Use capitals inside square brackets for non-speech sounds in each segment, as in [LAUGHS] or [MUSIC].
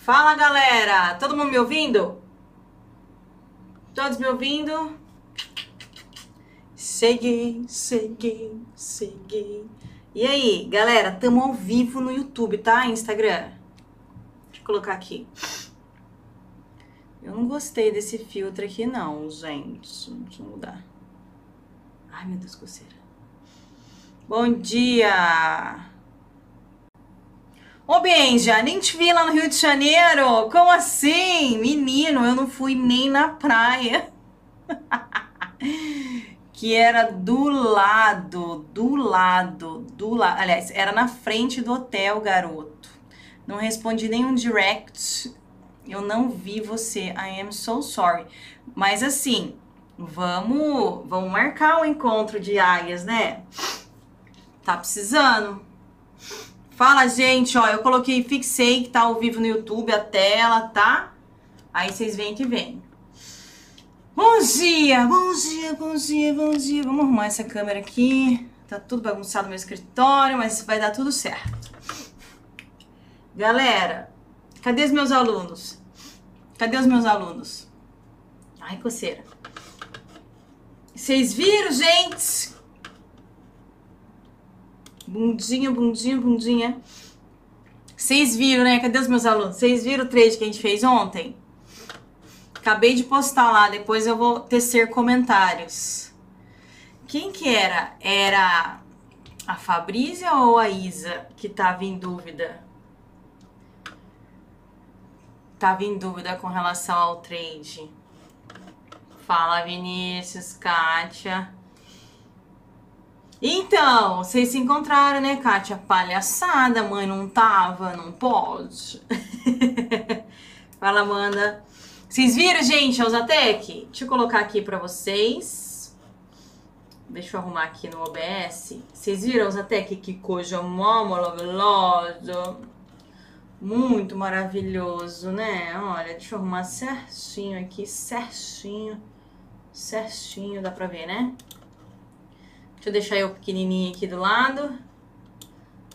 Fala galera, todo mundo me ouvindo? Todos me ouvindo? Cheguei, cheguei, cheguei. E aí, galera, tamo ao vivo no YouTube, tá? Instagram. Deixa eu colocar aqui. Eu não gostei desse filtro aqui não, gente. Deixa eu mudar. Ai, meu Deus, coceira. Bom dia! Ô, Benja, nem te vi lá no Rio de Janeiro. Como assim? Menino, eu não fui nem na praia. [LAUGHS] que era do lado, do lado, do lado. Aliás, era na frente do hotel, garoto. Não respondi nenhum direct. Eu não vi você. I am so sorry. Mas assim, vamos, vamos marcar o um encontro de águias, né? Tá precisando. Fala, gente, ó, eu coloquei, fixei que tá ao vivo no YouTube a tela, tá? Aí vocês veem que vem. Bom dia, bom dia, bom dia, bom dia. Vamos arrumar essa câmera aqui. Tá tudo bagunçado no meu escritório, mas vai dar tudo certo. Galera, cadê os meus alunos? Cadê os meus alunos? Ai, coceira. Vocês viram, gente? Bundinha, bundinha, bundinha. Vocês viram, né? Cadê os meus alunos? Vocês viram o trade que a gente fez ontem? Acabei de postar lá, depois eu vou tecer comentários. Quem que era? Era a Fabrícia ou a Isa que tava em dúvida? Tava em dúvida com relação ao trade. Fala, Vinícius, Kátia. Então, vocês se encontraram, né, Kátia? Palhaçada, mãe não tava, não pode. [LAUGHS] Fala, Amanda. Vocês viram, gente, a Usatec? Deixa eu colocar aqui pra vocês. Deixa eu arrumar aqui no OBS. Vocês viram a Usatec? Que coisa maravilhosa. Muito maravilhoso, né? Olha, deixa eu arrumar certinho aqui, certinho. Certinho, dá pra ver, né? Deixa eu deixar eu pequenininho aqui do lado.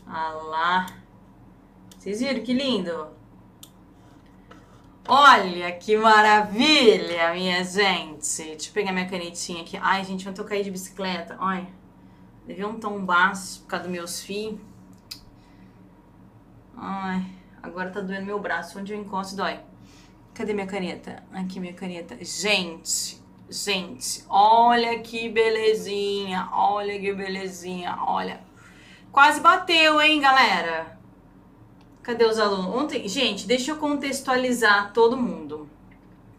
Ah lá. Vocês viram que lindo? Olha que maravilha, minha gente. Deixa eu pegar minha canetinha aqui. Ai, gente, eu tô cair de bicicleta. Olha. Levei um tombaço por causa dos meus fios. Ai, agora tá doendo meu braço. Onde eu encosto dói. Cadê minha caneta? Aqui, minha caneta. Gente, Gente, olha que belezinha, olha que belezinha, olha. Quase bateu, hein, galera? Cadê os alunos? Ontem, gente, deixa eu contextualizar todo mundo.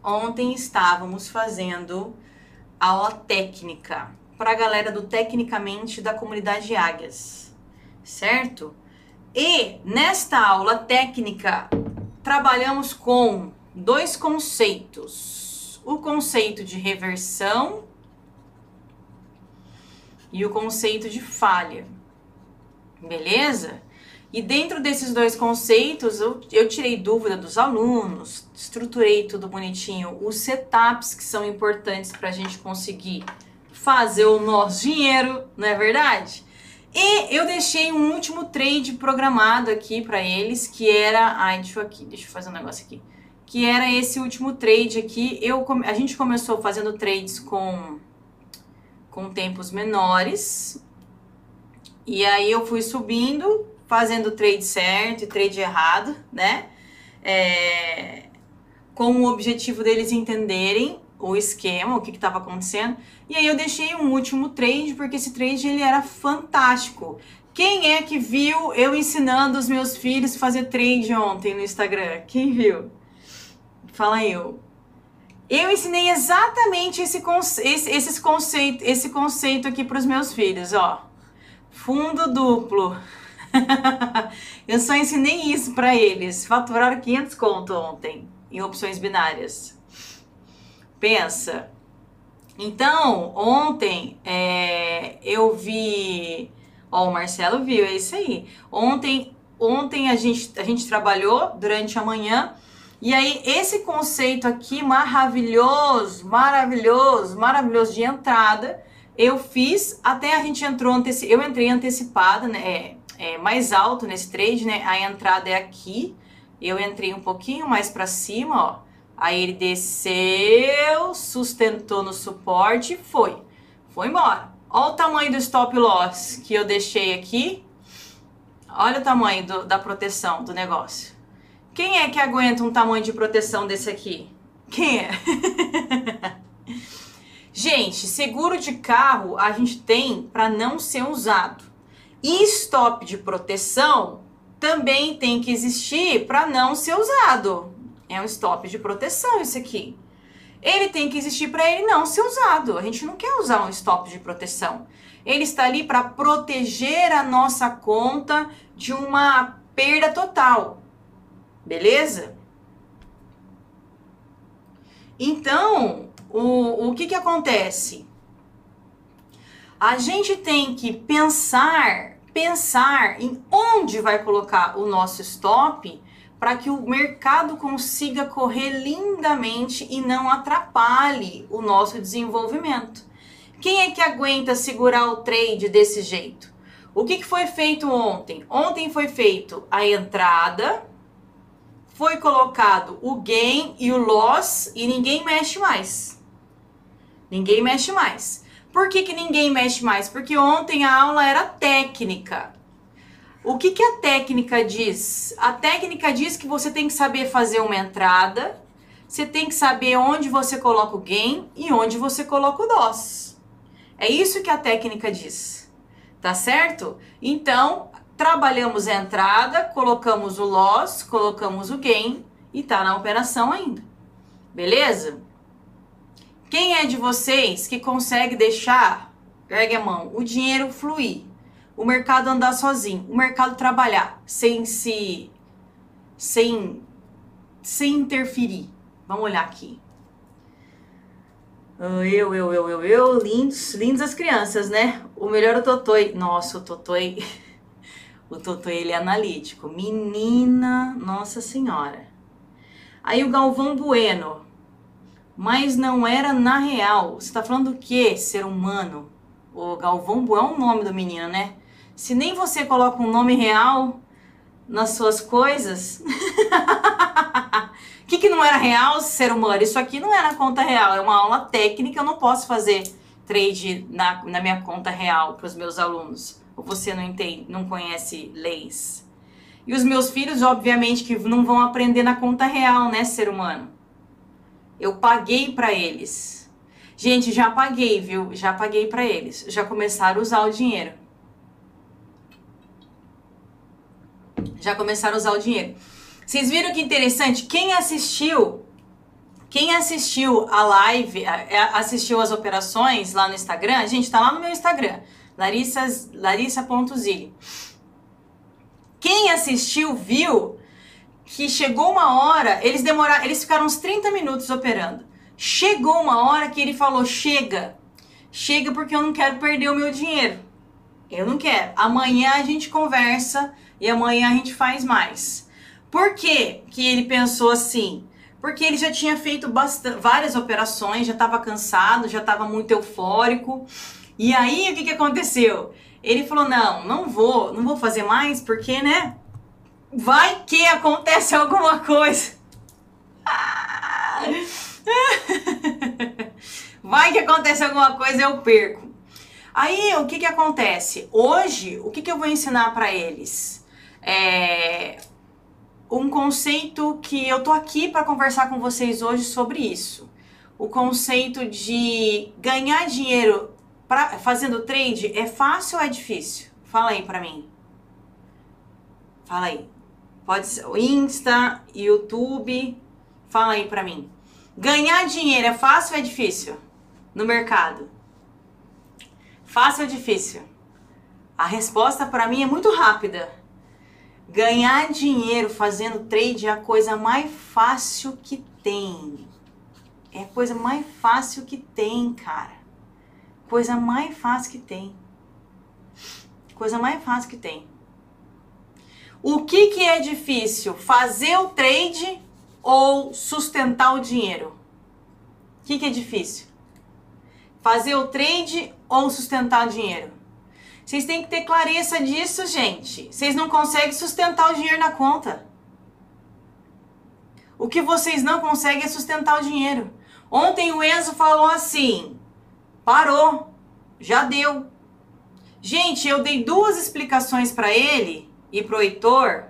Ontem estávamos fazendo aula técnica para a galera do Tecnicamente da comunidade Águias, certo? E nesta aula técnica trabalhamos com dois conceitos o conceito de reversão e o conceito de falha. Beleza? E dentro desses dois conceitos, eu, eu tirei dúvida dos alunos, estruturei tudo bonitinho, os setups que são importantes para a gente conseguir fazer o nosso dinheiro, não é verdade? E eu deixei um último trade programado aqui para eles, que era. Ai, deixa eu aqui, deixa eu fazer um negócio aqui que era esse último trade aqui. Eu, a gente começou fazendo trades com, com tempos menores, e aí eu fui subindo, fazendo trade certo e trade errado, né? É, com o objetivo deles entenderem o esquema, o que estava acontecendo. E aí eu deixei um último trade, porque esse trade ele era fantástico. Quem é que viu eu ensinando os meus filhos fazer trade ontem no Instagram? Quem viu? Fala eu. Eu ensinei exatamente esse, conce esse, esses conceito, esse conceito aqui para os meus filhos, ó. Fundo duplo. [LAUGHS] eu só ensinei isso para eles. Faturaram 500 conto ontem em opções binárias. Pensa. Então, ontem é, eu vi. Ó, o Marcelo viu, é isso aí. Ontem, ontem a, gente, a gente trabalhou durante a manhã e aí, esse conceito aqui maravilhoso, maravilhoso, maravilhoso de entrada, eu fiz, até a gente entrou, anteci eu entrei antecipada, né, é, é, mais alto nesse trade, né, a entrada é aqui, Eu entrei um pouquinho mais para cima, ó. Aí ele desceu, sustentou no suporte e foi. Foi embora. Olha o tamanho do stop loss que eu deixei aqui. Olha o tamanho do, da proteção do negócio. Quem é que aguenta um tamanho de proteção desse aqui? Quem é? [LAUGHS] gente, seguro de carro a gente tem para não ser usado. E stop de proteção também tem que existir para não ser usado. É um stop de proteção isso aqui. Ele tem que existir para ele não ser usado. A gente não quer usar um stop de proteção. Ele está ali para proteger a nossa conta de uma perda total. Beleza? Então, o, o que, que acontece? A gente tem que pensar, pensar em onde vai colocar o nosso stop para que o mercado consiga correr lindamente e não atrapalhe o nosso desenvolvimento. Quem é que aguenta segurar o trade desse jeito? O que, que foi feito ontem? Ontem foi feito a entrada, foi colocado o gain e o loss e ninguém mexe mais. Ninguém mexe mais. Por que, que ninguém mexe mais? Porque ontem a aula era técnica. O que, que a técnica diz? A técnica diz que você tem que saber fazer uma entrada, você tem que saber onde você coloca o gain e onde você coloca o loss. É isso que a técnica diz. Tá certo? Então, trabalhamos a entrada, colocamos o loss, colocamos o gain e tá na operação ainda. Beleza? Quem é de vocês que consegue deixar, ergue a mão, o dinheiro fluir? o mercado andar sozinho, o mercado trabalhar sem se sem sem interferir. Vamos olhar aqui. Ah, eu, eu, eu, eu, eu, lindos, lindos as crianças, né? O melhor é o Totoi. Nossa, o Totoi, [LAUGHS] o Totoi ele é analítico. Menina, nossa senhora. Aí o Galvão Bueno. Mas não era na real. Você tá falando do que, ser humano? O Galvão Bueno é o nome do menino, né? Se nem você coloca um nome real nas suas coisas, o [LAUGHS] que, que não era real, ser humano? Isso aqui não era conta real, é uma aula técnica, eu não posso fazer trade na, na minha conta real para os meus alunos. Ou você não entende, não conhece leis. E os meus filhos, obviamente, que não vão aprender na conta real, né, ser humano? Eu paguei para eles. Gente, já paguei, viu? Já paguei para eles. Já começaram a usar o dinheiro. já começaram a usar o dinheiro. Vocês viram que interessante? Quem assistiu, quem assistiu a live, assistiu as operações lá no Instagram, gente, tá lá no meu Instagram, larissa.zilli. Larissa quem assistiu viu que chegou uma hora, eles demoraram, eles ficaram uns 30 minutos operando. Chegou uma hora que ele falou: "Chega. Chega porque eu não quero perder o meu dinheiro. Eu não quero. Amanhã a gente conversa e amanhã a gente faz mais. Por que, que ele pensou assim? Porque ele já tinha feito várias operações, já estava cansado, já estava muito eufórico. E aí o que, que aconteceu? Ele falou: não, não vou, não vou fazer mais, porque, né? Vai que acontece alguma coisa. [LAUGHS] Vai que acontece alguma coisa, eu perco. Aí o que, que acontece? Hoje, o que, que eu vou ensinar para eles? É, um conceito que eu tô aqui para conversar com vocês hoje sobre isso. O conceito de ganhar dinheiro pra, fazendo trade é fácil ou é difícil? Fala aí para mim. Fala aí. Pode ser o Insta, YouTube. Fala aí para mim. Ganhar dinheiro é fácil ou é difícil no mercado? Fácil ou difícil? A resposta para mim é muito rápida. Ganhar dinheiro fazendo trade é a coisa mais fácil que tem. É a coisa mais fácil que tem, cara. Coisa mais fácil que tem. Coisa mais fácil que tem. O que, que é difícil? Fazer o trade ou sustentar o dinheiro? O que, que é difícil? Fazer o trade ou sustentar o dinheiro? Vocês têm que ter clareza disso, gente. Vocês não conseguem sustentar o dinheiro na conta. O que vocês não conseguem é sustentar o dinheiro. Ontem o Enzo falou assim: parou, já deu. Gente, eu dei duas explicações para ele e pro Heitor.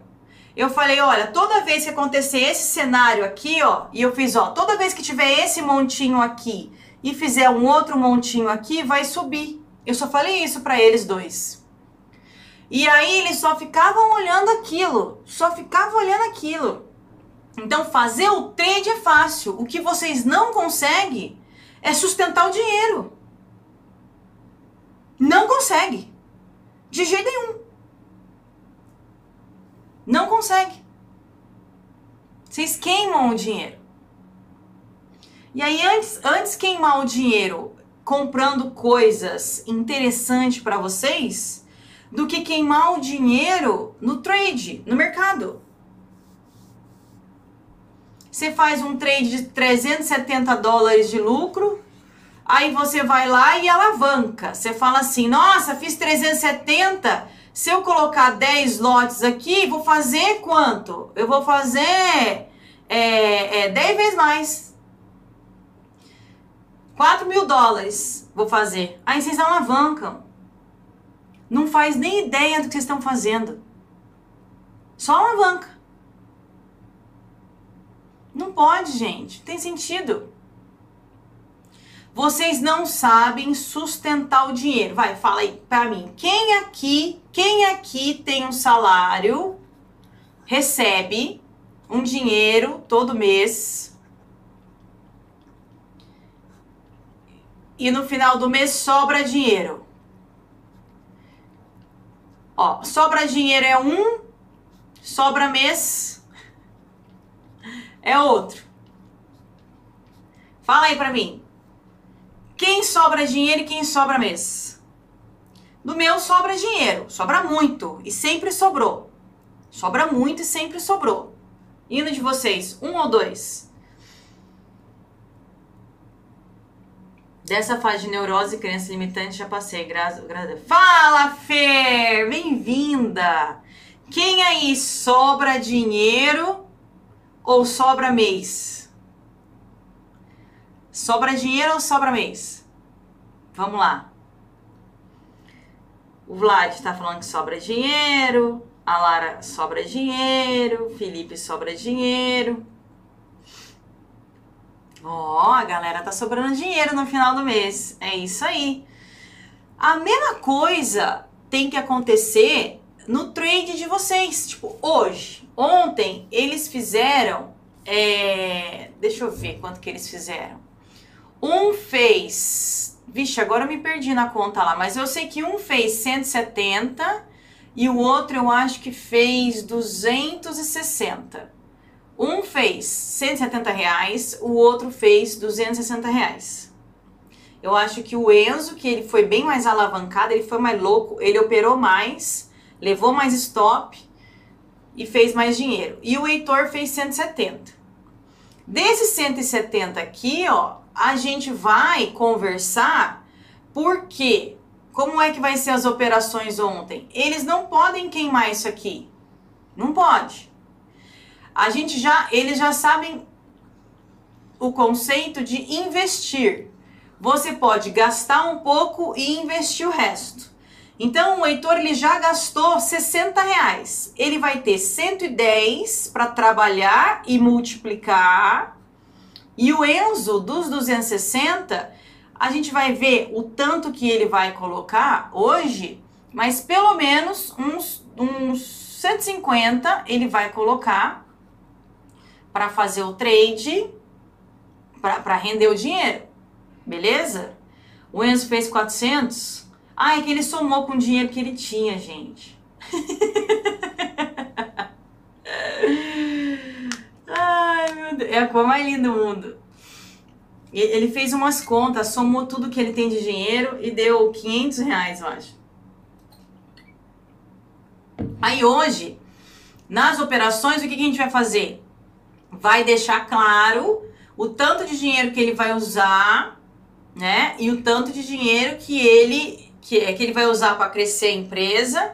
Eu falei, olha, toda vez que acontecer esse cenário aqui, ó, e eu fiz, ó, toda vez que tiver esse montinho aqui e fizer um outro montinho aqui, vai subir. Eu só falei isso para eles dois. E aí eles só ficavam olhando aquilo, só ficavam olhando aquilo. Então fazer o trade é fácil. O que vocês não conseguem é sustentar o dinheiro. Não consegue. De jeito nenhum. Não consegue. Vocês queimam o dinheiro. E aí, antes, antes queimar o dinheiro comprando coisas interessantes para vocês, do que queimar o dinheiro no trade, no mercado. Você faz um trade de 370 dólares de lucro, Aí você vai lá e alavanca. Você fala assim: nossa, fiz 370. Se eu colocar 10 lotes aqui, vou fazer quanto? Eu vou fazer é, é, 10 vezes mais. 4 mil dólares vou fazer. Aí vocês alavancam. Não faz nem ideia do que vocês estão fazendo. Só alavanca. Não pode, gente. Tem sentido. Vocês não sabem sustentar o dinheiro. Vai, fala aí para mim. Quem aqui, quem aqui tem um salário, recebe um dinheiro todo mês e no final do mês sobra dinheiro? Ó, sobra dinheiro é um, sobra mês é outro. Fala aí pra mim. Quem sobra dinheiro e quem sobra mês? No meu sobra dinheiro, sobra muito e sempre sobrou. Sobra muito e sempre sobrou. E no de vocês, um ou dois? Dessa fase de neurose e crença limitante já passei. Graças. Gra Fala, Fer! Bem-vinda! Quem aí sobra dinheiro ou sobra mês? Sobra dinheiro ou sobra mês? Vamos lá. O Vlad está falando que sobra dinheiro. A Lara sobra dinheiro. Felipe sobra dinheiro. Ó, oh, a galera tá sobrando dinheiro no final do mês. É isso aí. A mesma coisa tem que acontecer no trade de vocês. Tipo, hoje, ontem, eles fizeram. É... Deixa eu ver quanto que eles fizeram. Um fez. Vixe, agora eu me perdi na conta lá, mas eu sei que um fez 170 e o outro eu acho que fez 260. Um fez 170 reais, o outro fez 260 reais. Eu acho que o Enzo, que ele foi bem mais alavancado, ele foi mais louco, ele operou mais, levou mais stop e fez mais dinheiro. E o Heitor fez 170. Desses 170 aqui, ó, a gente vai conversar porque como é que vai ser as operações ontem? Eles não podem queimar isso aqui. Não pode. A gente já, eles já sabem o conceito de investir. Você pode gastar um pouco e investir o resto. Então, o Heitor ele já gastou 60 reais. Ele vai ter 110 para trabalhar e multiplicar e o Enzo dos 260, a gente vai ver o tanto que ele vai colocar hoje, mas pelo menos uns, uns 150 ele vai colocar para fazer o trade, para render o dinheiro, beleza? O Enzo fez 400. Ah, é que ele somou com o dinheiro que ele tinha, gente. [LAUGHS] É a cor mais linda do mundo. Ele fez umas contas, somou tudo que ele tem de dinheiro e deu 500 reais, eu acho. Aí hoje, nas operações, o que, que a gente vai fazer? Vai deixar claro o tanto de dinheiro que ele vai usar, né? E o tanto de dinheiro que ele que, que ele vai usar para crescer a empresa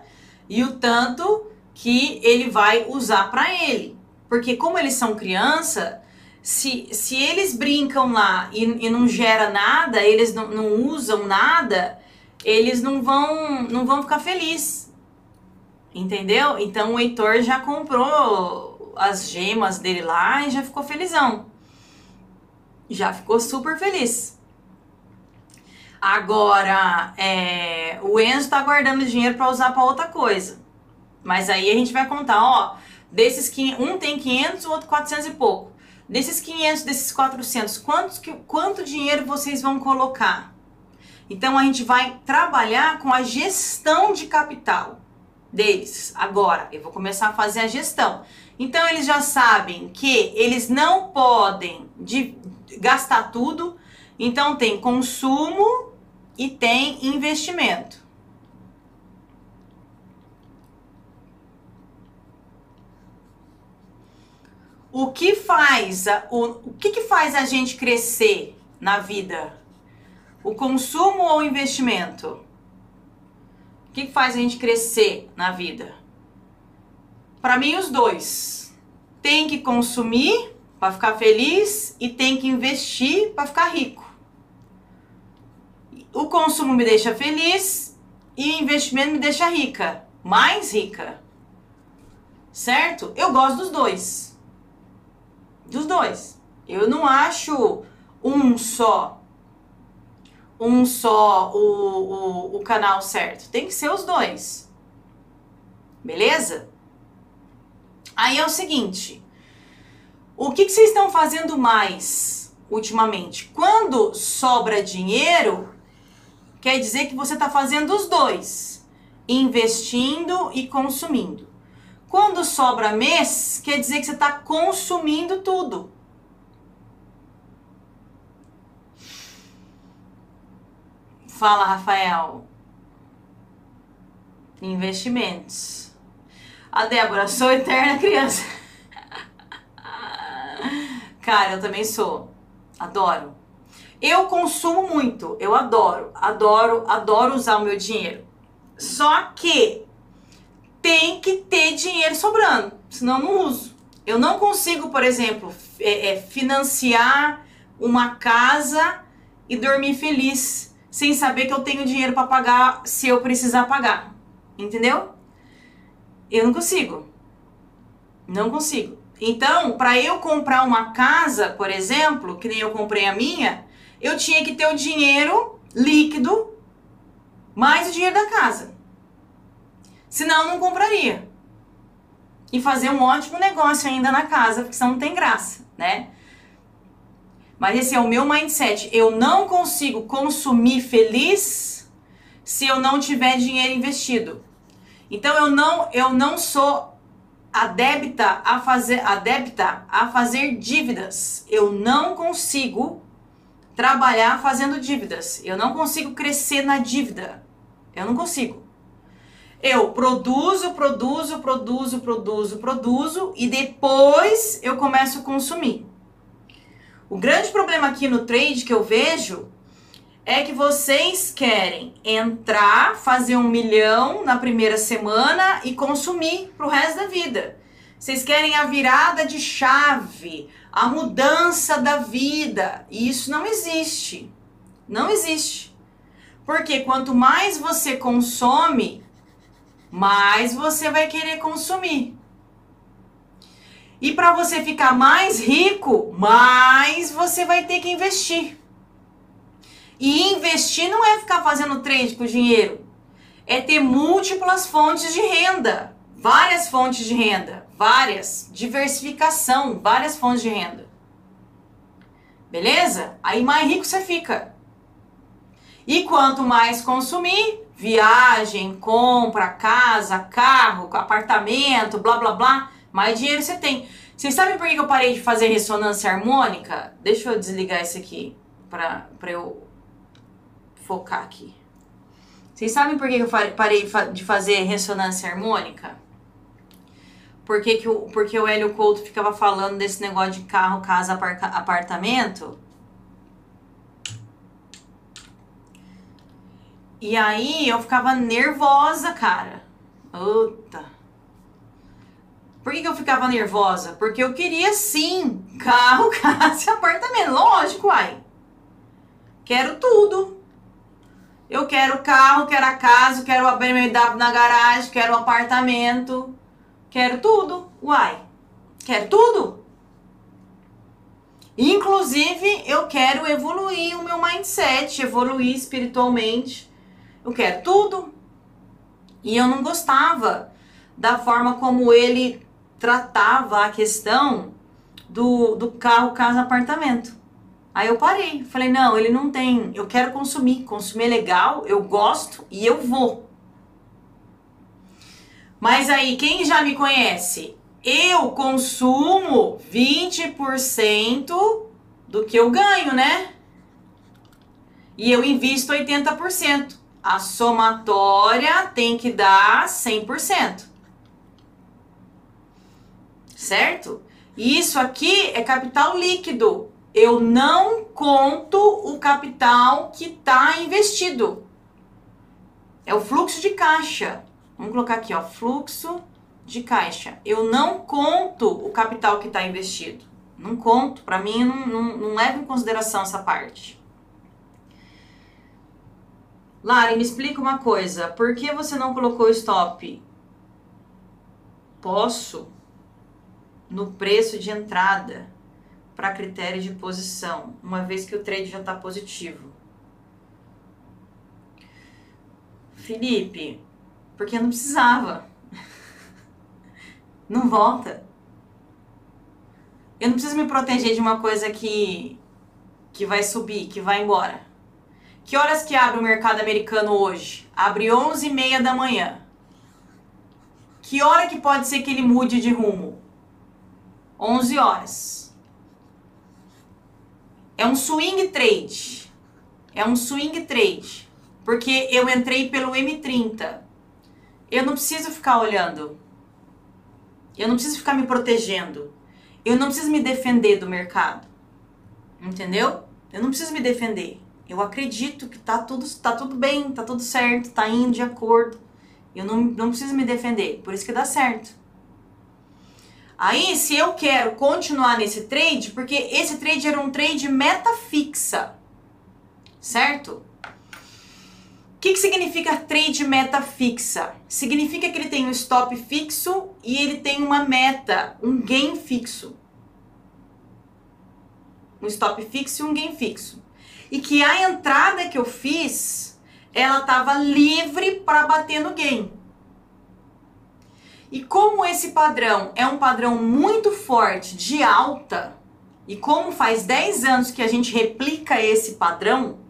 e o tanto que ele vai usar para ele Porque como eles são criança, se, se eles brincam lá e, e não gera nada, eles não, não usam nada, eles não vão, não vão ficar felizes. Entendeu? Então o Heitor já comprou as gemas dele lá e já ficou felizão. Já ficou super feliz. Agora, é, o Enzo tá guardando dinheiro para usar para outra coisa. Mas aí a gente vai contar, ó, desses um tem 500, o outro 400 e pouco. Desses 500, desses 400, quantos, quanto dinheiro vocês vão colocar? Então a gente vai trabalhar com a gestão de capital deles. Agora, eu vou começar a fazer a gestão. Então eles já sabem que eles não podem de, gastar tudo. Então tem consumo e tem investimento. O que faz a, o, o que, que faz a gente crescer na vida? O consumo ou o investimento? O que, que faz a gente crescer na vida? Para mim, os dois. Tem que consumir para ficar feliz e tem que investir para ficar rico. O consumo me deixa feliz e o investimento me deixa rica, mais rica. Certo? Eu gosto dos dois. Dos dois. Eu não acho um só um só o, o, o canal certo. Tem que ser os dois. Beleza? Aí é o seguinte. O que, que vocês estão fazendo mais ultimamente? Quando sobra dinheiro, quer dizer que você está fazendo os dois, investindo e consumindo. Quando sobra mês, quer dizer que você está consumindo tudo. Fala, Rafael. Investimentos. A Débora, sou eterna criança. [LAUGHS] Cara, eu também sou. Adoro. Eu consumo muito, eu adoro, adoro, adoro usar o meu dinheiro. Só que tem que ter dinheiro sobrando, senão não uso. Eu não consigo, por exemplo, é, é, financiar uma casa e dormir feliz sem saber que eu tenho dinheiro para pagar se eu precisar pagar. Entendeu? Eu não consigo. Não consigo. Então, para eu comprar uma casa, por exemplo, que nem eu comprei a minha, eu tinha que ter o dinheiro líquido mais o dinheiro da casa. Senão eu não compraria. E fazer um ótimo negócio ainda na casa, porque senão não tem graça, né? Mas esse é o meu mindset. Eu não consigo consumir feliz se eu não tiver dinheiro investido. Então eu não eu não sou adepta a fazer adepta a fazer dívidas. Eu não consigo trabalhar fazendo dívidas. Eu não consigo crescer na dívida. Eu não consigo. Eu produzo, produzo, produzo, produzo, produzo e depois eu começo a consumir. O grande problema aqui no trade que eu vejo é que vocês querem entrar, fazer um milhão na primeira semana e consumir pro resto da vida. Vocês querem a virada de chave, a mudança da vida. E isso não existe. Não existe. Porque quanto mais você consome, mais você vai querer consumir. E para você ficar mais rico, mais você vai ter que investir. E investir não é ficar fazendo trade com dinheiro, é ter múltiplas fontes de renda, várias fontes de renda, várias, diversificação, várias fontes de renda. Beleza? Aí mais rico você fica. E quanto mais consumir, viagem, compra, casa, carro, apartamento, blá blá blá, mais dinheiro você tem. Vocês sabem por que eu parei de fazer ressonância harmônica? Deixa eu desligar isso aqui para eu focar aqui. Vocês sabem por que eu parei de fazer ressonância harmônica? Porque, que o, porque o Hélio Couto ficava falando desse negócio de carro, casa, apartamento. E aí eu ficava nervosa, cara. Puta. Por que, que eu ficava nervosa? Porque eu queria sim carro, [LAUGHS] casa e apartamento. Lógico, ai. Quero tudo. Eu quero carro, quero a casa, quero a BMW na garagem, quero o apartamento. Quero tudo. Uai. Quero tudo. Inclusive, eu quero evoluir o meu mindset, evoluir espiritualmente. Eu quero tudo. E eu não gostava da forma como ele tratava a questão do, do carro, casa, apartamento. Aí eu parei, falei, não, ele não tem, eu quero consumir, consumir é legal, eu gosto e eu vou. Mas aí, quem já me conhece, eu consumo 20% do que eu ganho, né? E eu invisto 80%. A somatória tem que dar 100%. Certo? Isso aqui é capital líquido. Eu não conto o capital que está investido. É o fluxo de caixa. Vamos colocar aqui, ó, fluxo de caixa. Eu não conto o capital que está investido. Não conto. Para mim, não, não, não leva em consideração essa parte. Lari, me explica uma coisa. Por que você não colocou stop? Posso no preço de entrada para critério de posição, uma vez que o trade já está positivo. Felipe, porque não precisava. [LAUGHS] Não volta. Eu não preciso me proteger de uma coisa que que vai subir, que vai embora. Que horas que abre o mercado americano hoje? Abre 11 e meia da manhã. Que hora que pode ser que ele mude de rumo? 11 horas. É um swing trade. É um swing trade. Porque eu entrei pelo M30. Eu não preciso ficar olhando. Eu não preciso ficar me protegendo. Eu não preciso me defender do mercado. Entendeu? Eu não preciso me defender. Eu acredito que tá tudo, tá tudo bem, tá tudo certo, tá indo de acordo. Eu não, não preciso me defender. Por isso que dá certo. Aí, se eu quero continuar nesse trade, porque esse trade era um trade meta fixa, certo? O que, que significa trade meta fixa? Significa que ele tem um stop fixo e ele tem uma meta, um gain fixo. Um stop fixo e um gain fixo e que a entrada que eu fiz, ela estava livre para bater no gain. E como esse padrão é um padrão muito forte de alta, e como faz 10 anos que a gente replica esse padrão,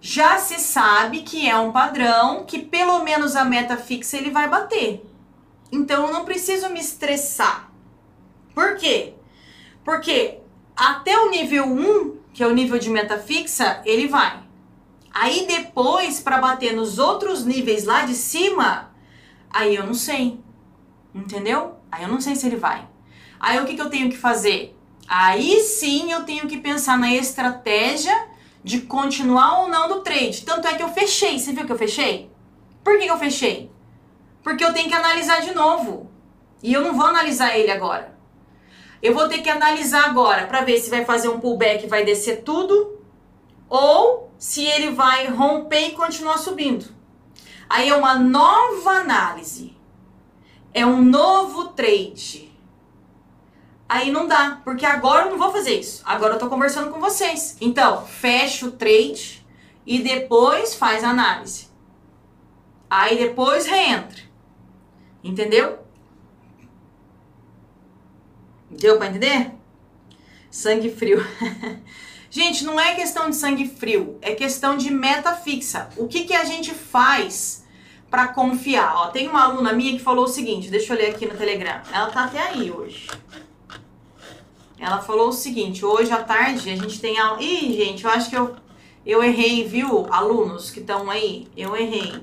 já se sabe que é um padrão que pelo menos a meta fixa ele vai bater. Então eu não preciso me estressar. Por quê? Porque até o nível 1 que é o nível de meta fixa, ele vai. Aí depois, para bater nos outros níveis lá de cima, aí eu não sei. Entendeu? Aí eu não sei se ele vai. Aí o que, que eu tenho que fazer? Aí sim eu tenho que pensar na estratégia de continuar ou não do trade. Tanto é que eu fechei. Você viu que eu fechei? Por que, que eu fechei? Porque eu tenho que analisar de novo. E eu não vou analisar ele agora. Eu vou ter que analisar agora para ver se vai fazer um pullback e vai descer tudo ou se ele vai romper e continuar subindo. Aí é uma nova análise. É um novo trade. Aí não dá, porque agora eu não vou fazer isso. Agora eu tô conversando com vocês. Então, fecha o trade e depois faz a análise. Aí depois reentra. Entendeu? Deu para entender? Sangue frio. [LAUGHS] gente, não é questão de sangue frio, é questão de meta fixa. O que, que a gente faz para confiar? Ó, tem uma aluna minha que falou o seguinte, deixa eu ler aqui no Telegram. Ela tá até aí hoje. Ela falou o seguinte, hoje à tarde a gente tem aula... Ih, gente, eu acho que eu, eu errei, viu? Alunos que estão aí, eu errei.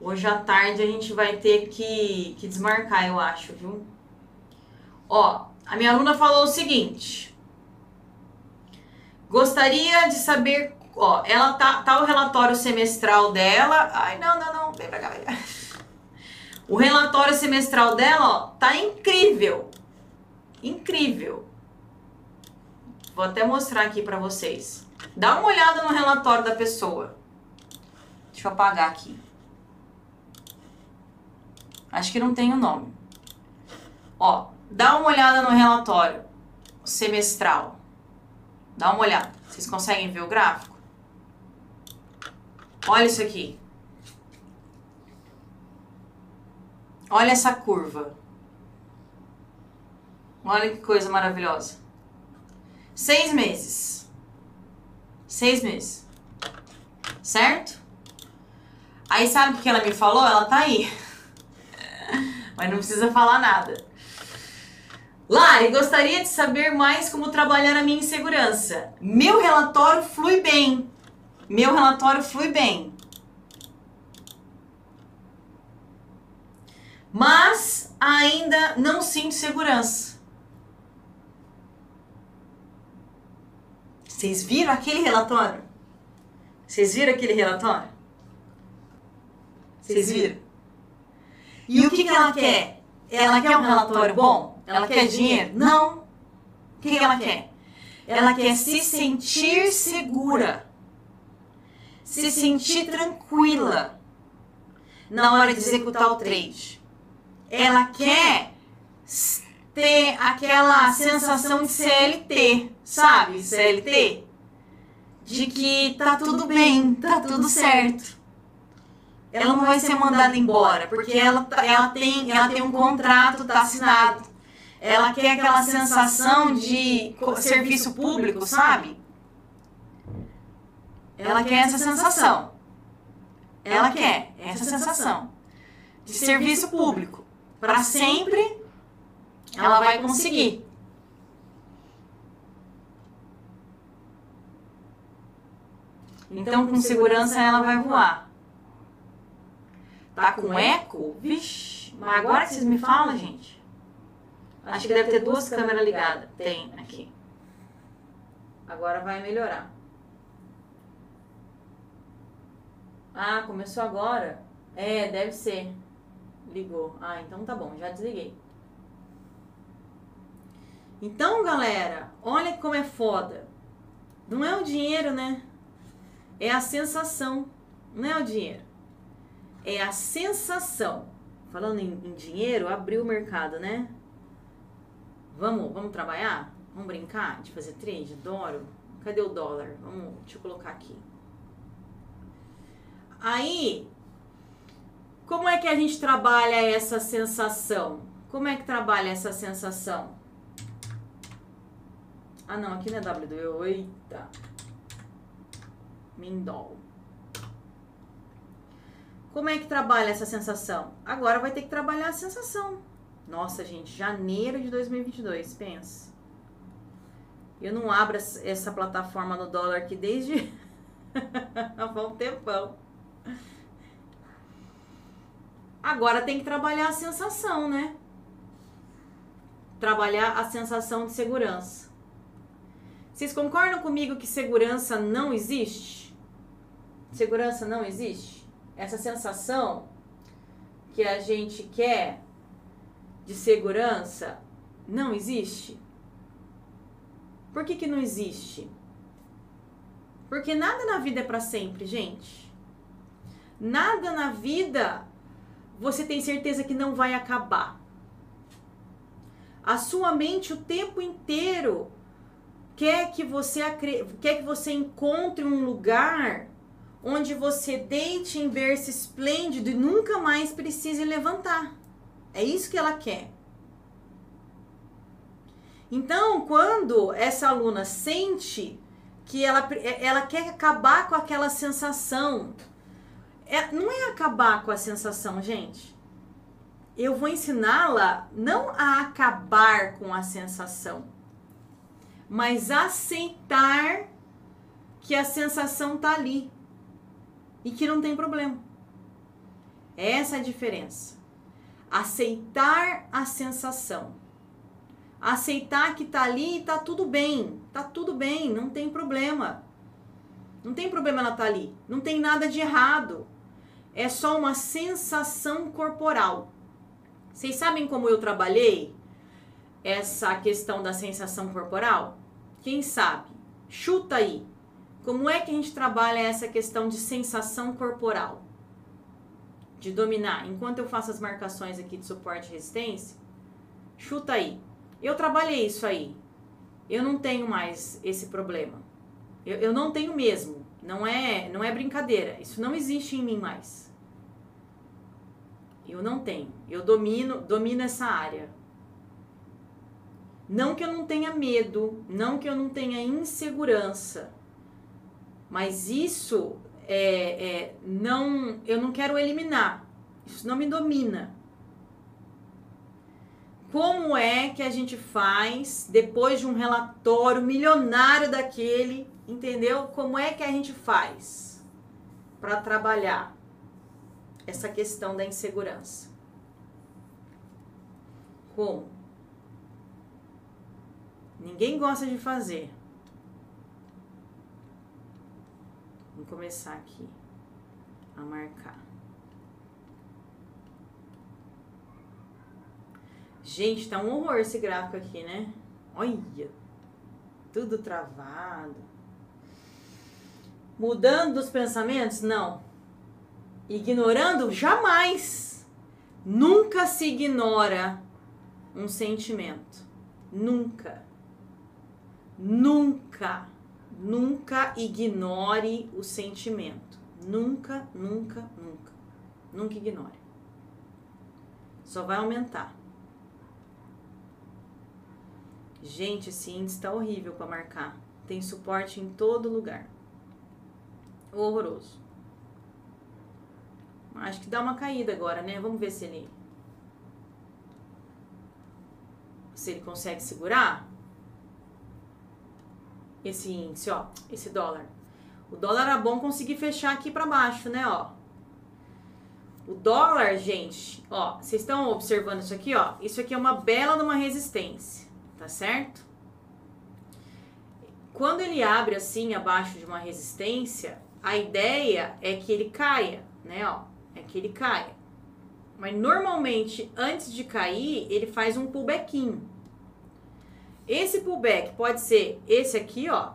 Hoje à tarde a gente vai ter que, que desmarcar, eu acho, viu? Ó, a minha aluna falou o seguinte. Gostaria de saber, ó, ela tá, tá o relatório semestral dela. Ai, não, não, não, vem pra cá, vem. O relatório semestral dela, ó, tá incrível. Incrível. Vou até mostrar aqui para vocês. Dá uma olhada no relatório da pessoa. Deixa eu apagar aqui. Acho que não tem o nome. Ó, dá uma olhada no relatório semestral. Dá uma olhada. Vocês conseguem ver o gráfico? Olha isso aqui. Olha essa curva. Olha que coisa maravilhosa. Seis meses. Seis meses. Certo? Aí sabe o que ela me falou? Ela tá aí. [LAUGHS] Mas não precisa falar nada. Lari, gostaria de saber mais como trabalhar a minha insegurança. Meu relatório flui bem. Meu relatório flui bem. Mas ainda não sinto segurança. Vocês viram aquele relatório? Vocês viram aquele relatório? Vocês viram? E o que, que ela quer? Ela quer um relatório bom? Ela quer dinheiro? Não. O que, que ela quer? Ela quer se sentir segura. Se sentir tranquila na hora de executar o trade. Ela quer ter aquela sensação de CLT, sabe? CLT. De que tá tudo bem, tá tudo certo ela não vai ser mandada embora, porque ela, tá, ela, tem, ela tem um contrato, tá assinado. Ela quer aquela sensação de serviço público, sabe? Ela quer essa sensação. Ela quer essa sensação de serviço público. Para sempre, ela vai conseguir. Então, com segurança, ela vai voar. Tá com eco? Vixe, mas agora que vocês me falam, gente. Acho que deve ter duas câmeras ligadas. Tem aqui. Agora vai melhorar. Ah, começou agora? É, deve ser. Ligou. Ah, então tá bom, já desliguei. Então, galera, olha como é foda. Não é o dinheiro, né? É a sensação. Não é o dinheiro é a sensação. Falando em, em dinheiro, abriu o mercado, né? Vamos, vamos trabalhar? Vamos brincar de fazer trade? Adoro. Cadê o dólar? Vamos, deixa eu colocar aqui. Aí, como é que a gente trabalha essa sensação? Como é que trabalha essa sensação? Ah, não, aqui não é WD. Eita. Mindol. Como é que trabalha essa sensação? Agora vai ter que trabalhar a sensação. Nossa, gente, janeiro de 2022, pensa. Eu não abro essa plataforma no dólar aqui desde [LAUGHS] há um tempão. Agora tem que trabalhar a sensação, né? Trabalhar a sensação de segurança. Vocês concordam comigo que segurança não existe? Segurança não existe? essa sensação que a gente quer de segurança não existe? Por que, que não existe? Porque nada na vida é para sempre, gente. Nada na vida você tem certeza que não vai acabar. A sua mente o tempo inteiro quer que você quer que você encontre um lugar onde você deite em berço esplêndido e nunca mais precise levantar. É isso que ela quer. Então, quando essa aluna sente que ela, ela quer acabar com aquela sensação, é, não é acabar com a sensação, gente. Eu vou ensiná-la não a acabar com a sensação, mas aceitar que a sensação tá ali e que não tem problema. Essa é a diferença. Aceitar a sensação. Aceitar que tá ali e tá tudo bem. Tá tudo bem, não tem problema. Não tem problema ela tá ali. Não tem nada de errado. É só uma sensação corporal. Vocês sabem como eu trabalhei essa questão da sensação corporal? Quem sabe? Chuta aí. Como é que a gente trabalha essa questão de sensação corporal? De dominar. Enquanto eu faço as marcações aqui de suporte e resistência, chuta aí. Eu trabalhei isso aí. Eu não tenho mais esse problema. Eu, eu não tenho mesmo. Não é, não é brincadeira. Isso não existe em mim mais. Eu não tenho. Eu domino, domino essa área. Não que eu não tenha medo, não que eu não tenha insegurança, mas isso é, é, não, eu não quero eliminar. Isso não me domina. Como é que a gente faz depois de um relatório milionário daquele, entendeu? Como é que a gente faz para trabalhar essa questão da insegurança? Como? Ninguém gosta de fazer. Vamos começar aqui a marcar. Gente, tá um horror esse gráfico aqui, né? Olha, tudo travado. Mudando dos pensamentos? Não. Ignorando? Jamais. Nunca se ignora um sentimento. Nunca. Nunca, nunca ignore o sentimento. Nunca, nunca, nunca. Nunca ignore. Só vai aumentar. Gente, esse índice tá horrível para marcar. Tem suporte em todo lugar. Horroroso. Acho que dá uma caída agora, né? Vamos ver se ele se ele consegue segurar esse índice, ó, esse dólar. O dólar era bom conseguir fechar aqui para baixo, né, ó. O dólar, gente, ó, vocês estão observando isso aqui, ó? Isso aqui é uma bela de uma resistência, tá certo? Quando ele abre assim abaixo de uma resistência, a ideia é que ele caia, né, ó? É que ele caia. Mas normalmente, antes de cair, ele faz um pullbackinho. Esse pullback pode ser esse aqui, ó.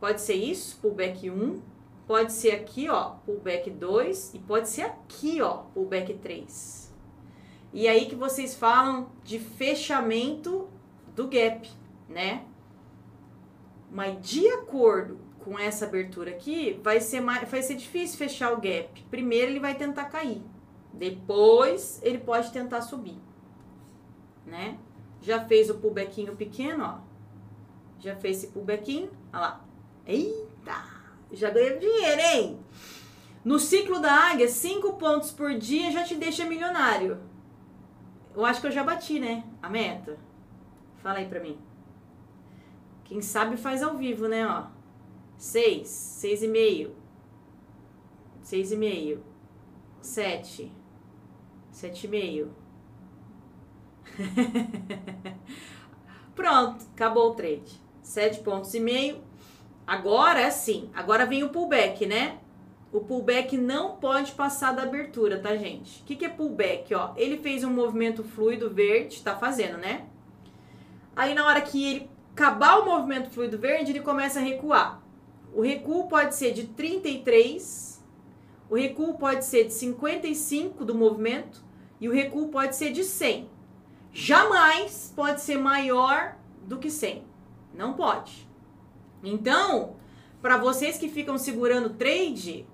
Pode ser isso, pullback 1. Pode ser aqui, ó, pullback 2. E pode ser aqui, ó, pullback 3. E aí que vocês falam de fechamento do gap, né? Mas de acordo com essa abertura aqui, vai ser, mais, vai ser difícil fechar o gap. Primeiro ele vai tentar cair. Depois ele pode tentar subir, né? Já fez o pullbackinho pequeno, ó. Já fez esse pullbackinho, olha lá. Eita! Já ganhei dinheiro, hein? No ciclo da águia, 5 pontos por dia já te deixa milionário. Eu acho que eu já bati, né? A meta. Fala aí pra mim. Quem sabe faz ao vivo, né? Ó. 6, 6 e meio. 6 e meio. 7. 7 e meio. [LAUGHS] Pronto, acabou o trade. Sete pontos e meio. Agora é sim, agora vem o pullback, né? O pullback não pode passar da abertura, tá, gente? O que, que é pullback? Ó, ele fez um movimento fluido verde, tá fazendo, né? Aí na hora que ele acabar o movimento fluido verde, ele começa a recuar. O recuo pode ser de 33, o recuo pode ser de 55 do movimento e o recuo pode ser de 100 jamais pode ser maior do que 100. Não pode. Então, para vocês que ficam segurando trade,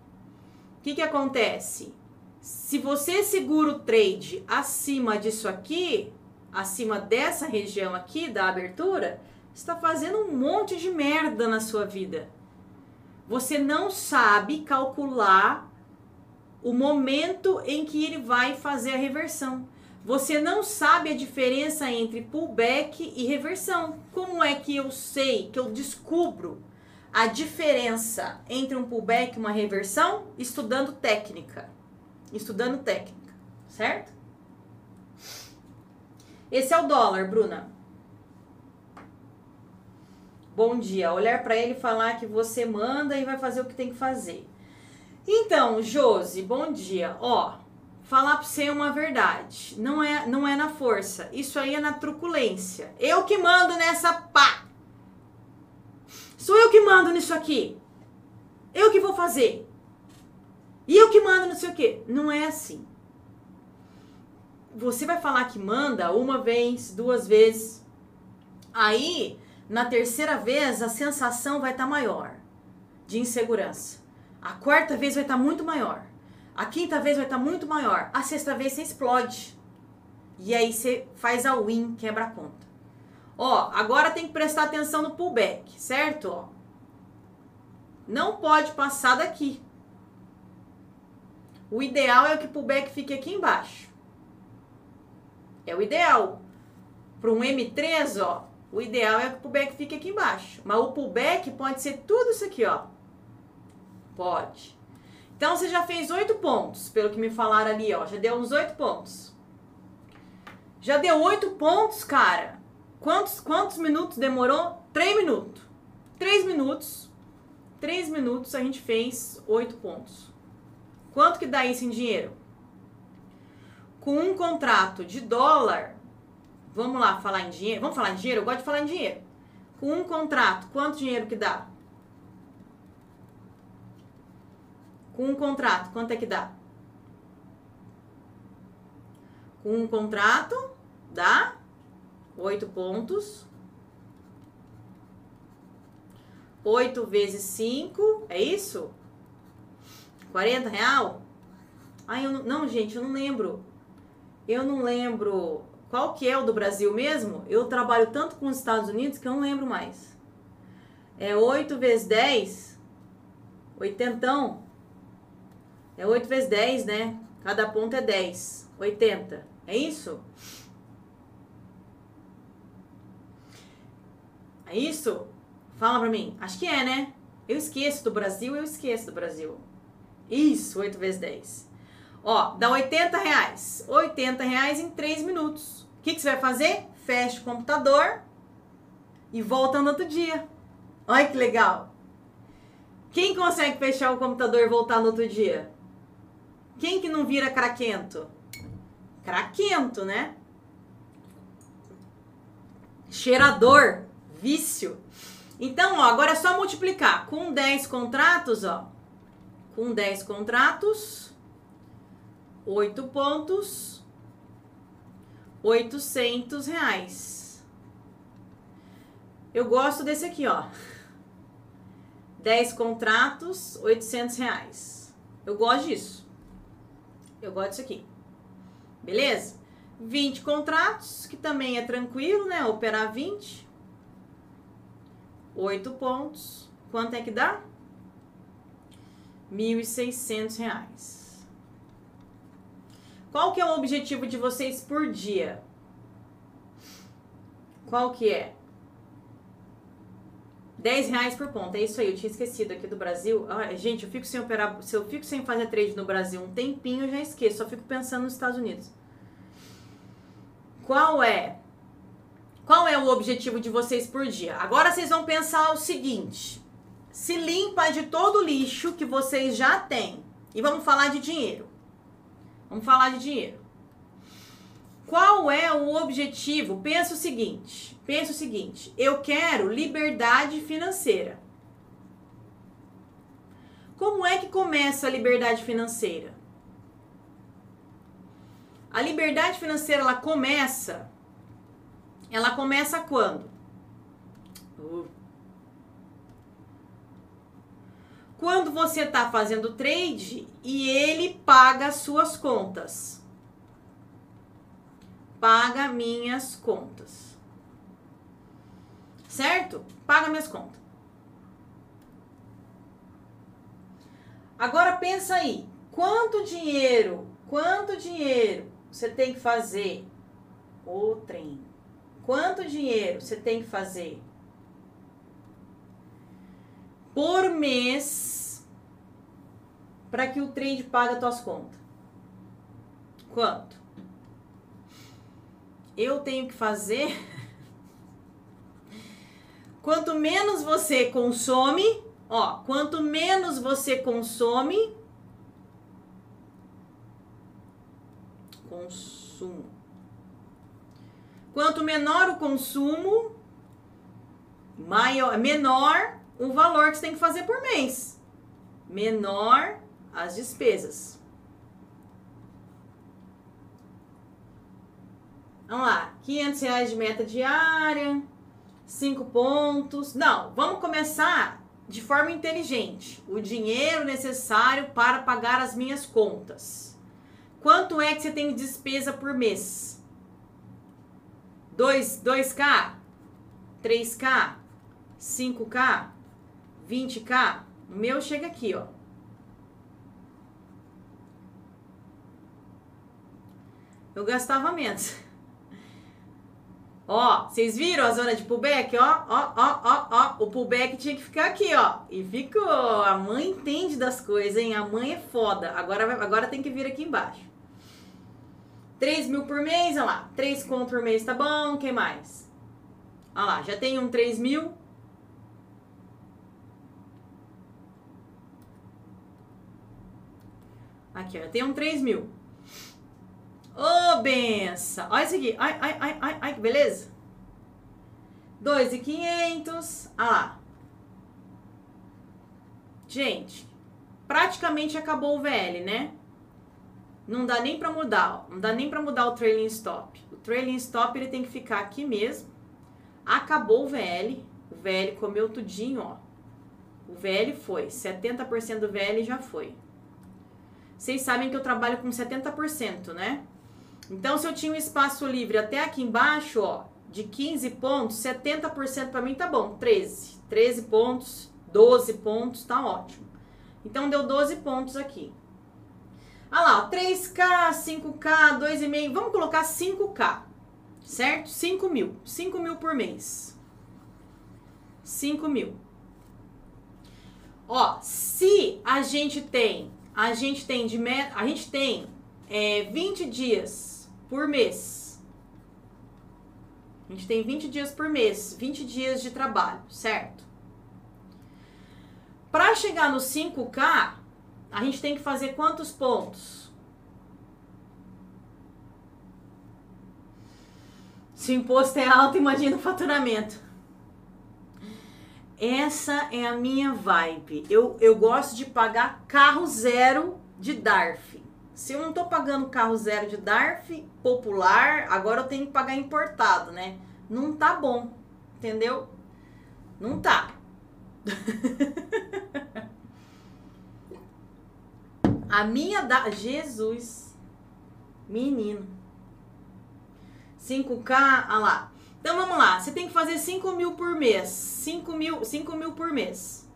o que, que acontece? Se você segura o trade acima disso aqui, acima dessa região aqui da abertura, está fazendo um monte de merda na sua vida. Você não sabe calcular o momento em que ele vai fazer a reversão. Você não sabe a diferença entre pullback e reversão. Como é que eu sei, que eu descubro a diferença entre um pullback e uma reversão? Estudando técnica. Estudando técnica, certo? Esse é o dólar, Bruna. Bom dia. Olhar para ele falar que você manda e vai fazer o que tem que fazer. Então, Josi, bom dia. Ó, falar pra você uma verdade. Não é, não é na força. Isso aí é na truculência. Eu que mando nessa pá. Sou eu que mando nisso aqui. Eu que vou fazer. E eu que mando não sei o quê. Não é assim. Você vai falar que manda uma vez, duas vezes. Aí, na terceira vez, a sensação vai estar tá maior de insegurança. A quarta vez vai estar tá muito maior. A quinta vez vai estar tá muito maior. A sexta vez você explode. E aí você faz a win, quebra a conta. Ó, agora tem que prestar atenção no pullback, certo? Ó, não pode passar daqui. O ideal é que o pullback fique aqui embaixo. É o ideal. Para um M3, ó, o ideal é que o pullback fique aqui embaixo. Mas o pullback pode ser tudo isso aqui, ó. Pode. Então você já fez oito pontos, pelo que me falaram ali, ó. Já deu uns oito pontos. Já deu oito pontos, cara. Quantos, quantos minutos demorou? Três minutos. Três minutos. Três minutos a gente fez oito pontos. Quanto que dá isso em dinheiro? Com um contrato de dólar, vamos lá falar em dinheiro. Vamos falar em dinheiro? Eu gosto de falar em dinheiro. Com um contrato, quanto dinheiro que dá? Com um contrato, quanto é que dá? Com um contrato, dá oito pontos. Oito vezes cinco, é isso? 40 real? Ai, eu não, não, gente, eu não lembro. Eu não lembro qual que é o do Brasil mesmo. Eu trabalho tanto com os Estados Unidos que eu não lembro mais. É 8 vezes 10, oitentão. É 8 vezes 10, né? Cada ponto é 10. 80. É isso? É isso? Fala pra mim. Acho que é, né? Eu esqueço do Brasil, eu esqueço do Brasil. Isso, 8 vezes 10. Ó, dá 80 reais. 80 reais em 3 minutos. O que, que você vai fazer? Fecha o computador e volta no outro dia. Olha que legal. Quem consegue fechar o computador e voltar no outro dia? Quem que não vira craquento? Craquento, né? Cheirador, vício. Então, ó, agora é só multiplicar com 10 contratos, ó. Com 10 contratos, 8 pontos, 800 reais. Eu gosto desse aqui, ó. 10 contratos, 800 reais. Eu gosto disso. Eu gosto disso aqui. Beleza? 20 contratos, que também é tranquilo, né? Operar 20. 8 pontos. Quanto é que dá? R$ 1.600. Qual que é o objetivo de vocês por dia? Qual que é? 10 reais por ponto. É isso aí, eu tinha esquecido aqui do Brasil. Ah, gente, eu fico sem operar. Se eu fico sem fazer trade no Brasil um tempinho, eu já esqueço. Só fico pensando nos Estados Unidos. Qual é? Qual é o objetivo de vocês por dia? Agora vocês vão pensar o seguinte: se limpa de todo o lixo que vocês já têm. E vamos falar de dinheiro. Vamos falar de dinheiro. Qual é o objetivo? Pensa o seguinte: Pensa o seguinte: eu quero liberdade financeira. Como é que começa a liberdade financeira? A liberdade financeira ela começa ela começa quando? Uh. Quando você está fazendo trade e ele paga as suas contas. Paga minhas contas certo? Paga minhas contas. Agora pensa aí, quanto dinheiro, quanto dinheiro você tem que fazer o trem? Quanto dinheiro você tem que fazer por mês para que o trade pague as tuas contas? Quanto? Eu tenho que fazer [LAUGHS] Quanto menos você consome, ó, quanto menos você consome, consumo. Quanto menor o consumo, maior, menor o valor que você tem que fazer por mês. Menor as despesas. Vamos lá, 500 reais de meta diária, 5 pontos. Não, vamos começar de forma inteligente. O dinheiro necessário para pagar as minhas contas. Quanto é que você tem de despesa por mês? 2, 2K? 3K? 5K? 20K? O meu chega aqui, ó. Eu gastava menos. Ó, vocês viram a zona de pullback? Ó, ó, ó, ó, ó. O pullback tinha que ficar aqui, ó. E ficou. A mãe entende das coisas, hein? A mãe é foda. Agora, agora tem que vir aqui embaixo. 3 mil por mês, olha lá. 3 conto por mês tá bom. Quem mais? Olha lá, já tem um 3 mil. Aqui, ó, tem um 3 mil. Ô, oh, benção! Olha isso aqui. Ai, ai, ai, ai, ai, que beleza. 2,500. Ah lá. Gente, praticamente acabou o VL, né? Não dá nem para mudar, não dá nem para mudar o trailing stop. O trailing stop ele tem que ficar aqui mesmo. Acabou o VL, o VL comeu tudinho, ó. O VL foi, 70% do VL já foi. Vocês sabem que eu trabalho com 70%, né? Então, se eu tinha um espaço livre até aqui embaixo, ó, de 15 pontos, 70% para mim tá bom. 13. 13 pontos, 12 pontos, tá ótimo. Então, deu 12 pontos aqui. Ah lá, 3K, 5K, 2,5. Vamos colocar 5K, certo? 5 mil. 5 mil por mês. 5 mil. Ó, se a gente tem, a gente tem de meta, a gente tem é, 20 dias por mês. A gente tem 20 dias por mês, 20 dias de trabalho, certo? Para chegar no 5K, a gente tem que fazer quantos pontos? Se o imposto é alto, imagina o faturamento. Essa é a minha vibe. Eu, eu gosto de pagar carro zero de DARF. Se eu não tô pagando carro zero de DARF popular, agora eu tenho que pagar importado, né? Não tá bom, entendeu? Não tá. [LAUGHS] A minha da Jesus, menino. 5K, ah lá. Então vamos lá, você tem que fazer 5 mil por mês. 5 mil, 5 mil por mês.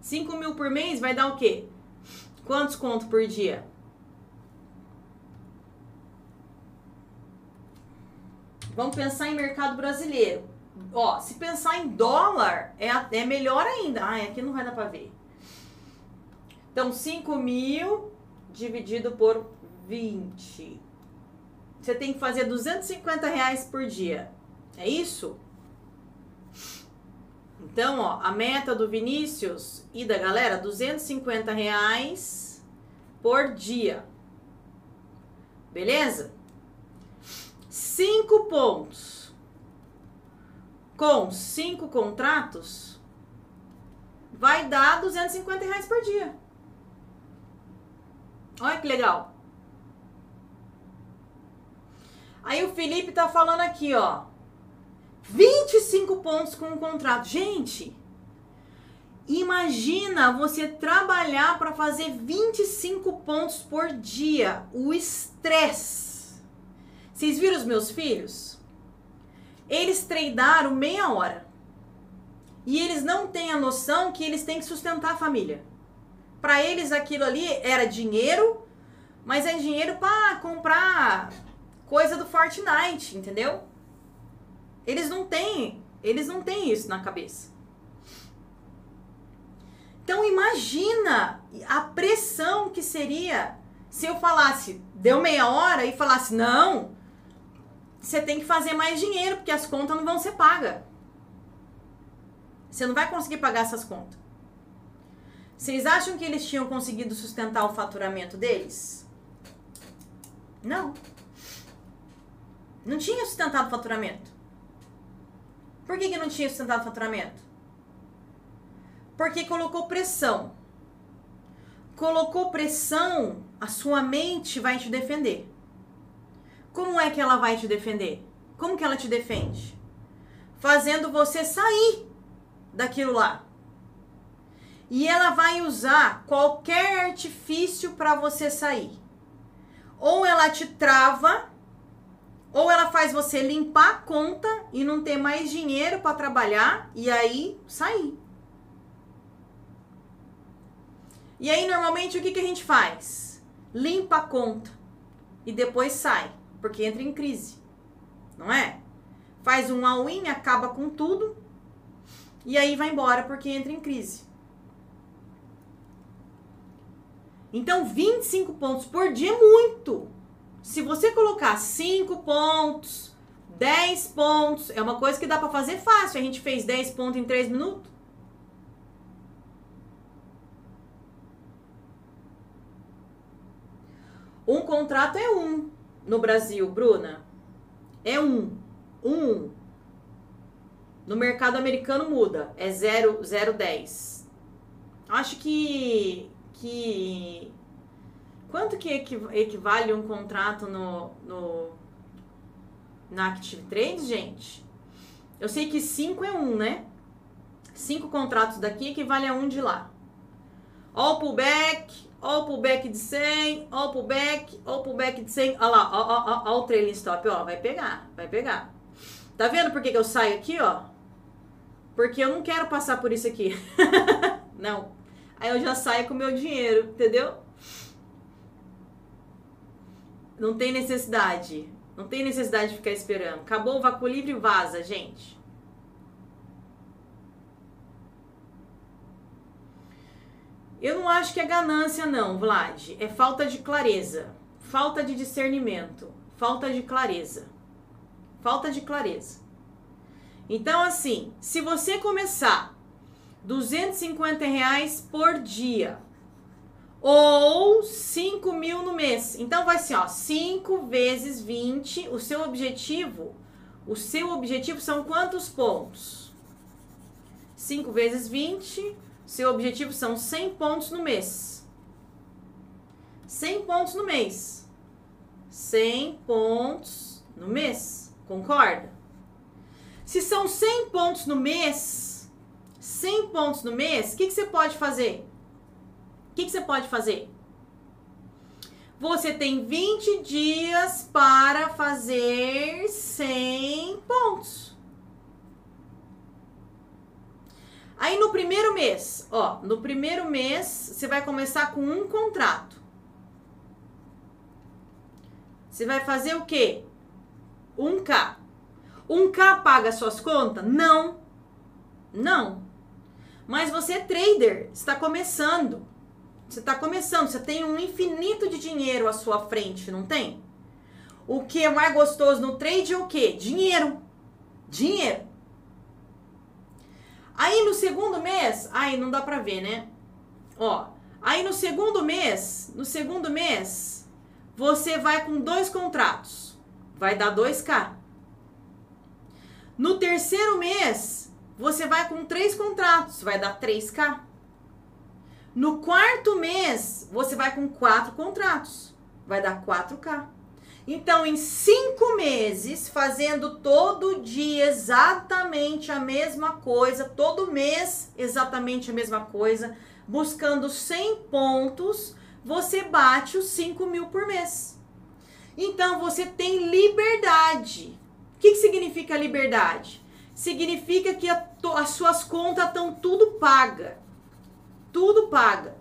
5 mil por mês vai dar o quê? Quantos contos por dia? Vamos pensar em mercado brasileiro. Ó, se pensar em dólar, é, é melhor ainda. Ah, aqui não vai dar para ver. Então, 5 mil dividido por 20. Você tem que fazer 250 reais por dia. É isso? Então, ó, a meta do Vinícius e da galera, 250 reais por dia. Beleza? Cinco pontos com cinco contratos, vai dar 250 reais por dia. Olha que legal. Aí o Felipe tá falando aqui, ó. 25 pontos com um contrato. Gente, imagina você trabalhar para fazer 25 pontos por dia. O estresse vocês viram os meus filhos? Eles treinaram meia hora. E eles não têm a noção que eles têm que sustentar a família. Para eles aquilo ali era dinheiro, mas é dinheiro para comprar coisa do Fortnite, entendeu? Eles não têm, eles não têm isso na cabeça. Então imagina a pressão que seria se eu falasse, deu meia hora e falasse, não, você tem que fazer mais dinheiro, porque as contas não vão ser pagas. Você não vai conseguir pagar essas contas. Vocês acham que eles tinham conseguido sustentar o faturamento deles? Não. Não tinha sustentado o faturamento. Por que, que não tinha sustentado o faturamento? Porque colocou pressão. Colocou pressão, a sua mente vai te defender. Como é que ela vai te defender? Como que ela te defende? Fazendo você sair daquilo lá. E ela vai usar qualquer artifício para você sair. Ou ela te trava, ou ela faz você limpar a conta e não ter mais dinheiro para trabalhar e aí sair. E aí normalmente o que, que a gente faz? Limpa a conta e depois sai, porque entra em crise. Não é? Faz um all-in, acaba com tudo e aí vai embora porque entra em crise. Então, 25 pontos por dia é muito. Se você colocar 5 pontos, 10 pontos, é uma coisa que dá para fazer fácil. A gente fez 10 pontos em 3 minutos. Um contrato é um no Brasil, Bruna. É um. Um. No mercado americano muda. É 0,010. Acho que que quanto que equivale um contrato no, no na Active Trade, gente? Eu sei que 5 é um, né? Cinco contratos daqui equivale a um de lá. All pullback, all pullback de 100, all pullback, all pullback de 100. Olha lá, ó, ó, ó, ó o trailing stop, ó, vai pegar, vai pegar. Tá vendo por que, que eu saio aqui, ó? Porque eu não quero passar por isso aqui. [LAUGHS] não. Aí eu já saio com o meu dinheiro, entendeu? Não tem necessidade. Não tem necessidade de ficar esperando. Acabou o vácuo livre, vaza, gente. Eu não acho que é ganância, não, Vlad. É falta de clareza. Falta de discernimento. Falta de clareza. Falta de clareza. Então, assim, se você começar 250 reais por dia ou 5 mil no mês. Então vai ser, ó, 5 vezes 20. O seu objetivo, o seu objetivo são quantos pontos? 5 vezes 20, seu objetivo são 100 pontos no mês. 100 pontos no mês. 100 pontos no mês. Concorda? Se são 100 pontos no mês, 100 pontos no mês, o que, que você pode fazer? O que, que você pode fazer? Você tem 20 dias para fazer 100 pontos. Aí no primeiro mês, ó, no primeiro mês você vai começar com um contrato. Você vai fazer o quê? 1K. 1K paga suas contas? Não. Não. Mas você é trader, está começando. Você está começando, você tem um infinito de dinheiro à sua frente, não tem? O que é mais gostoso no trade é o quê? Dinheiro. Dinheiro. Aí no segundo mês, aí não dá pra ver, né? Ó, aí no segundo mês, no segundo mês, você vai com dois contratos. Vai dar 2K. No terceiro mês, você vai com três contratos, vai dar 3K. No quarto mês, você vai com quatro contratos, vai dar 4K. Então, em cinco meses, fazendo todo dia exatamente a mesma coisa, todo mês exatamente a mesma coisa, buscando 100 pontos, você bate os 5 mil por mês. Então, você tem liberdade. O que, que significa liberdade? significa que a, as suas contas estão tudo paga. Tudo paga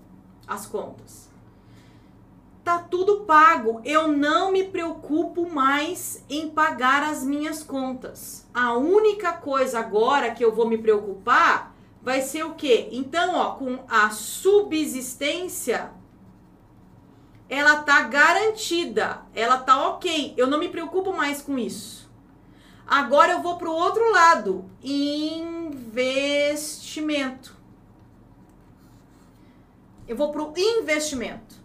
as contas. Tá tudo pago. Eu não me preocupo mais em pagar as minhas contas. A única coisa agora que eu vou me preocupar vai ser o quê? Então, ó, com a subsistência ela tá garantida, ela tá OK. Eu não me preocupo mais com isso. Agora eu vou para o outro lado, investimento. Eu vou para o investimento.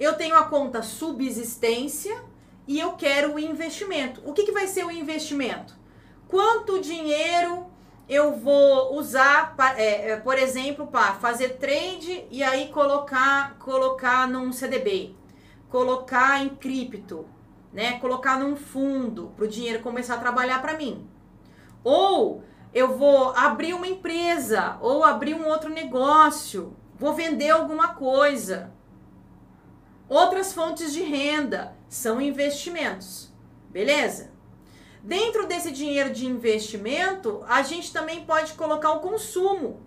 Eu tenho a conta subsistência e eu quero o investimento. O que, que vai ser o investimento? Quanto dinheiro eu vou usar, é, é, por exemplo, para fazer trade e aí colocar, colocar num CDB, colocar em cripto, né? Colocar num fundo para o dinheiro começar a trabalhar para mim. Ou eu vou abrir uma empresa ou abrir um outro negócio, vou vender alguma coisa. Outras fontes de renda são investimentos, beleza? Dentro desse dinheiro de investimento, a gente também pode colocar o consumo.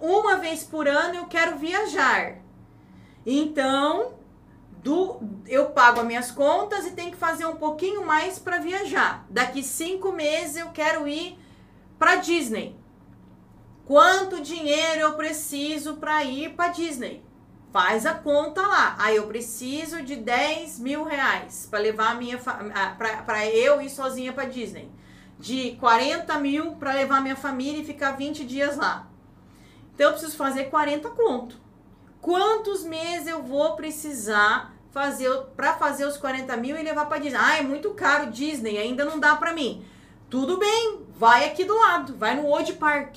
Uma vez por ano eu quero viajar. Então, do, eu pago as minhas contas e tenho que fazer um pouquinho mais para viajar. Daqui cinco meses eu quero ir para Disney. Quanto dinheiro eu preciso para ir para Disney? Faz a conta lá. Aí eu preciso de 10 mil reais para levar a minha para eu ir sozinha para Disney. De 40 mil para levar minha família e ficar 20 dias lá. Então eu preciso fazer 40 conto. Quantos meses eu vou precisar fazer para fazer os 40 mil e levar para Disney? Ah, é muito caro Disney, ainda não dá para mim. Tudo bem, vai aqui do lado, vai no Old Park.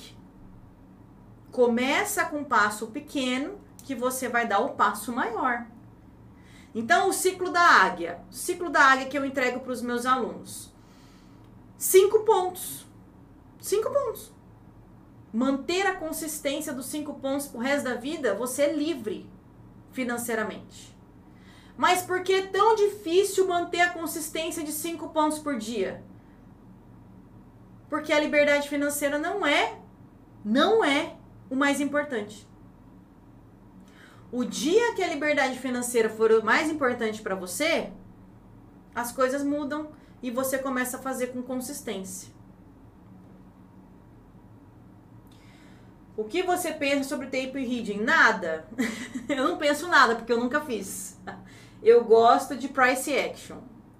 Começa com um passo pequeno que você vai dar o passo maior. Então, o ciclo da águia. O ciclo da águia que eu entrego para os meus alunos. Cinco pontos. Cinco pontos. Manter a consistência dos cinco pontos pro resto da vida, você é livre financeiramente. Mas por que é tão difícil manter a consistência de cinco pontos por dia? Porque a liberdade financeira não é, não é o mais importante. O dia que a liberdade financeira for o mais importante para você, as coisas mudam e você começa a fazer com consistência. O que você pensa sobre tape reading? Nada. [LAUGHS] eu não penso nada porque eu nunca fiz. Eu gosto de price action.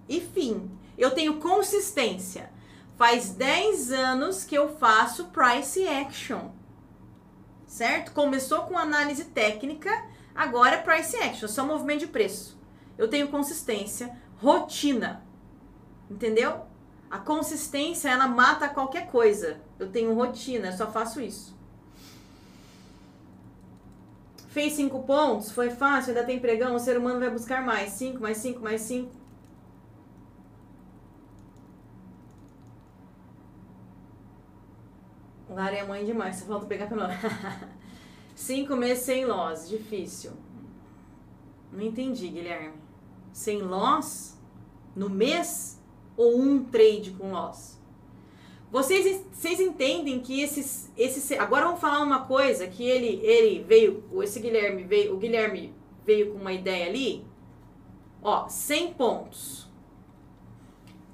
E fim, eu tenho consistência. Faz 10 anos que eu faço price action. Certo? Começou com análise técnica Agora é price action, só movimento de preço. Eu tenho consistência, rotina. Entendeu? A consistência, ela mata qualquer coisa. Eu tenho rotina, eu só faço isso. Fez cinco pontos, foi fácil, ainda tem pregão, o ser humano vai buscar mais. Cinco, mais cinco, mais cinco. Lara é mãe demais, só falta pegar pelo [LAUGHS] Cinco meses sem loss, difícil. Não entendi, Guilherme. Sem loss no mês ou um trade com loss? Vocês, vocês entendem que esses, esses. Agora vamos falar uma coisa que ele, ele veio. Esse Guilherme veio. O Guilherme veio com uma ideia ali. Ó, 100 pontos.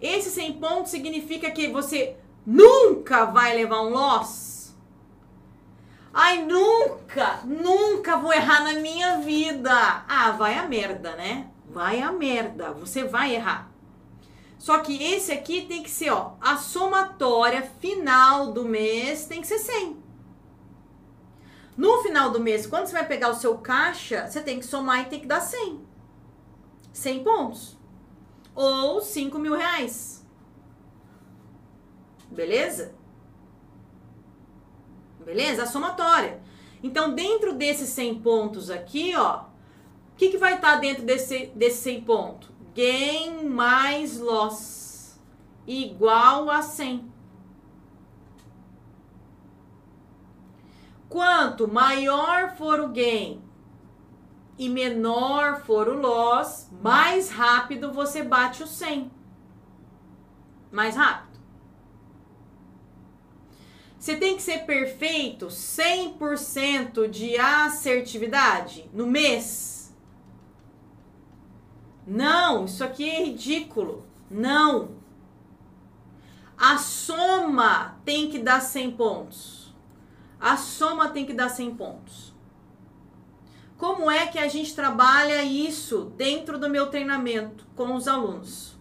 Esse 100 pontos significa que você nunca vai levar um loss Ai, nunca, nunca vou errar na minha vida. Ah, vai a merda, né? Vai a merda, você vai errar. Só que esse aqui tem que ser, ó, a somatória final do mês tem que ser 100. No final do mês, quando você vai pegar o seu caixa, você tem que somar e tem que dar 100. 100 pontos. Ou 5 mil reais. Beleza? Beleza? A somatória. Então, dentro desses 100 pontos aqui, ó, o que, que vai estar tá dentro desse, desse 100 pontos? Gain mais loss igual a 100. Quanto maior for o gain e menor for o loss, mais rápido você bate o 100. Mais rápido. Você tem que ser perfeito, 100% de assertividade no mês? Não, isso aqui é ridículo. Não. A soma tem que dar 100 pontos. A soma tem que dar 100 pontos. Como é que a gente trabalha isso dentro do meu treinamento com os alunos?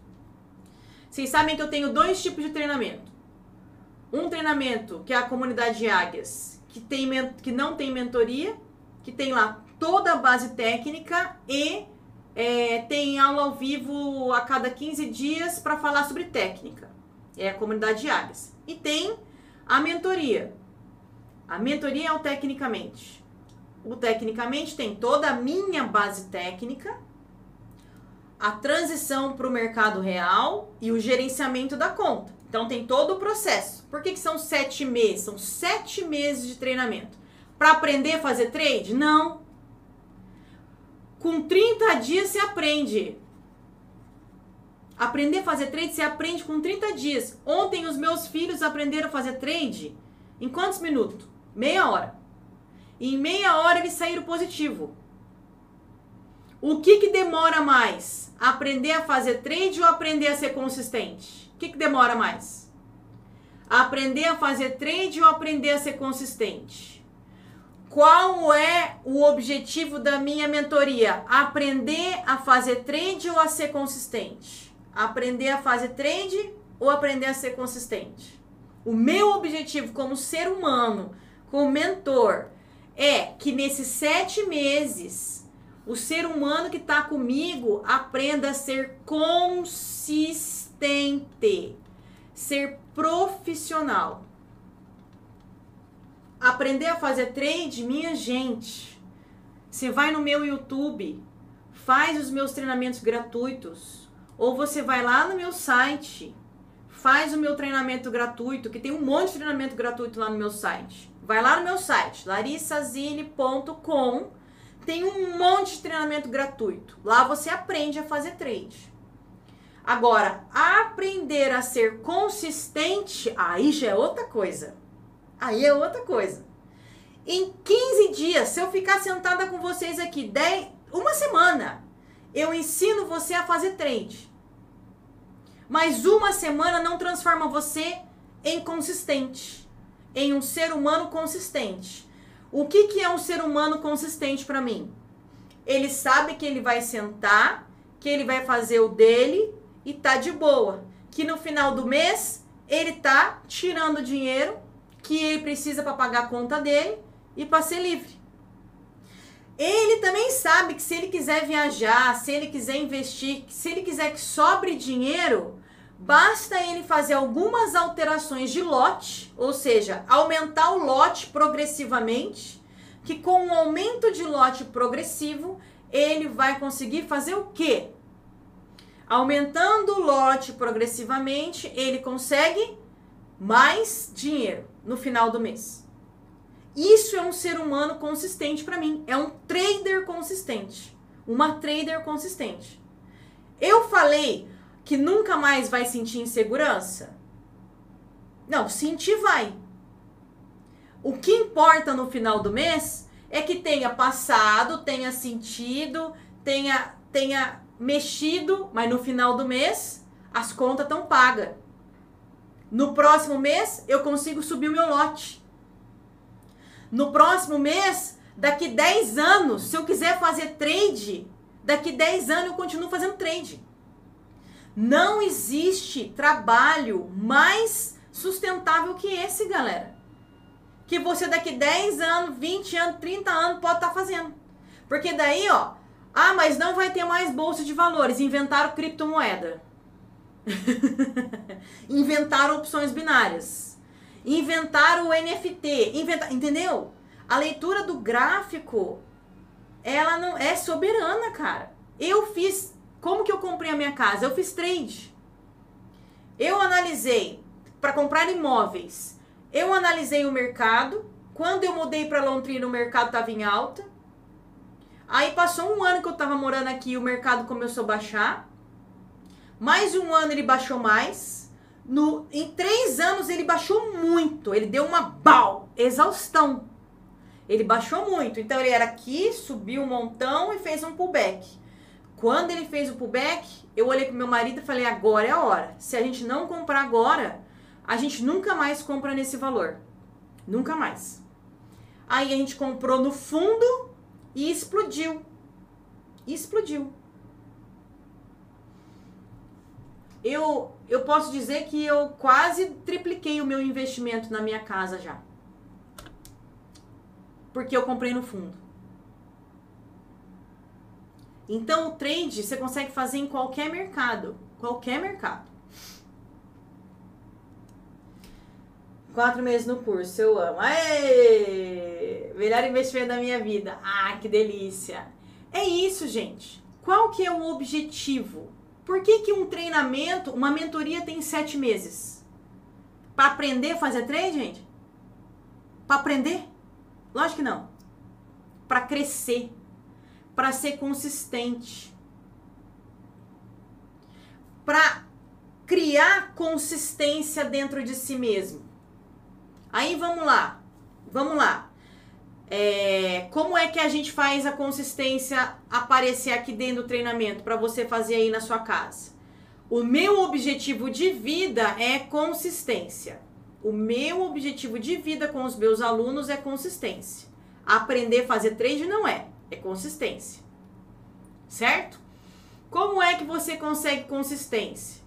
Vocês sabem que eu tenho dois tipos de treinamento um treinamento que é a comunidade de águias, que, tem, que não tem mentoria, que tem lá toda a base técnica e é, tem aula ao vivo a cada 15 dias para falar sobre técnica. É a comunidade de áreas. E tem a mentoria. A mentoria é o tecnicamente. O tecnicamente tem toda a minha base técnica, a transição para o mercado real e o gerenciamento da conta. Então tem todo o processo. Por que, que são sete meses? São sete meses de treinamento. Para aprender a fazer trade? Não. Com 30 dias você aprende. Aprender a fazer trade, você aprende com 30 dias. Ontem os meus filhos aprenderam a fazer trade em quantos minutos? Meia hora. E em meia hora eles saíram positivo. O que, que demora mais? Aprender a fazer trade ou aprender a ser consistente? O que, que demora mais? Aprender a fazer trade ou aprender a ser consistente? Qual é o objetivo da minha mentoria? Aprender a fazer trade ou a ser consistente? Aprender a fazer trade ou aprender a ser consistente? O meu objetivo como ser humano, como mentor, é que nesses sete meses o ser humano que está comigo aprenda a ser consistente, ser profissional. Aprender a fazer trade, minha gente. Você vai no meu YouTube, faz os meus treinamentos gratuitos, ou você vai lá no meu site, faz o meu treinamento gratuito, que tem um monte de treinamento gratuito lá no meu site. Vai lá no meu site, larissazine.com, tem um monte de treinamento gratuito. Lá você aprende a fazer trade. Agora, aprender a ser consistente, aí já é outra coisa. Aí é outra coisa. Em 15 dias, se eu ficar sentada com vocês aqui 10, uma semana, eu ensino você a fazer trade. Mas uma semana não transforma você em consistente, em um ser humano consistente. O que, que é um ser humano consistente para mim? Ele sabe que ele vai sentar, que ele vai fazer o dele e tá de boa. Que no final do mês ele tá tirando dinheiro que ele precisa para pagar a conta dele e para ser livre. Ele também sabe que se ele quiser viajar, se ele quiser investir, se ele quiser que sobre dinheiro, basta ele fazer algumas alterações de lote, ou seja, aumentar o lote progressivamente, que com o aumento de lote progressivo, ele vai conseguir fazer o quê? Aumentando o lote progressivamente, ele consegue mais dinheiro no final do mês. Isso é um ser humano consistente para mim. É um trader consistente. Uma trader consistente. Eu falei que nunca mais vai sentir insegurança? Não, sentir vai. O que importa no final do mês é que tenha passado, tenha sentido, tenha, tenha mexido, mas no final do mês as contas estão pagas. No próximo mês, eu consigo subir o meu lote. No próximo mês, daqui 10 anos, se eu quiser fazer trade, daqui 10 anos eu continuo fazendo trade. Não existe trabalho mais sustentável que esse, galera. Que você daqui 10 anos, 20 anos, 30 anos pode estar tá fazendo. Porque daí, ó, ah, mas não vai ter mais bolsa de valores. Inventaram criptomoeda. [LAUGHS] inventaram opções binárias, inventaram o NFT, inventa, entendeu? A leitura do gráfico, ela não é soberana, cara. Eu fiz, como que eu comprei a minha casa? Eu fiz trade. Eu analisei para comprar imóveis. Eu analisei o mercado. Quando eu mudei para Londrina, o mercado estava em alta. Aí passou um ano que eu estava morando aqui, o mercado começou a baixar. Mais um ano ele baixou mais. No, em três anos ele baixou muito. Ele deu uma bal, exaustão. Ele baixou muito. Então ele era aqui, subiu um montão e fez um pullback. Quando ele fez o pullback, eu olhei pro meu marido e falei: agora é a hora. Se a gente não comprar agora, a gente nunca mais compra nesse valor. Nunca mais. Aí a gente comprou no fundo e explodiu. explodiu. eu, eu posso dizer que eu quase tripliquei o meu investimento na minha casa já. Porque eu comprei no fundo. Então o trade você consegue fazer em qualquer mercado. Qualquer mercado. Quatro meses no curso, eu amo. Aê! Melhor investimento da minha vida. Ah, que delícia. É isso, gente. Qual que é o objetivo? Por que, que um treinamento, uma mentoria tem sete meses? Para aprender a fazer trade, gente? Para aprender? Lógico que não. Para crescer. Para ser consistente. Para criar consistência dentro de si mesmo. Aí vamos lá. Vamos lá. É, como é que a gente faz a consistência aparecer aqui dentro do treinamento para você fazer aí na sua casa? O meu objetivo de vida é consistência. O meu objetivo de vida com os meus alunos é consistência. Aprender a fazer trade não é, é consistência. Certo? Como é que você consegue consistência?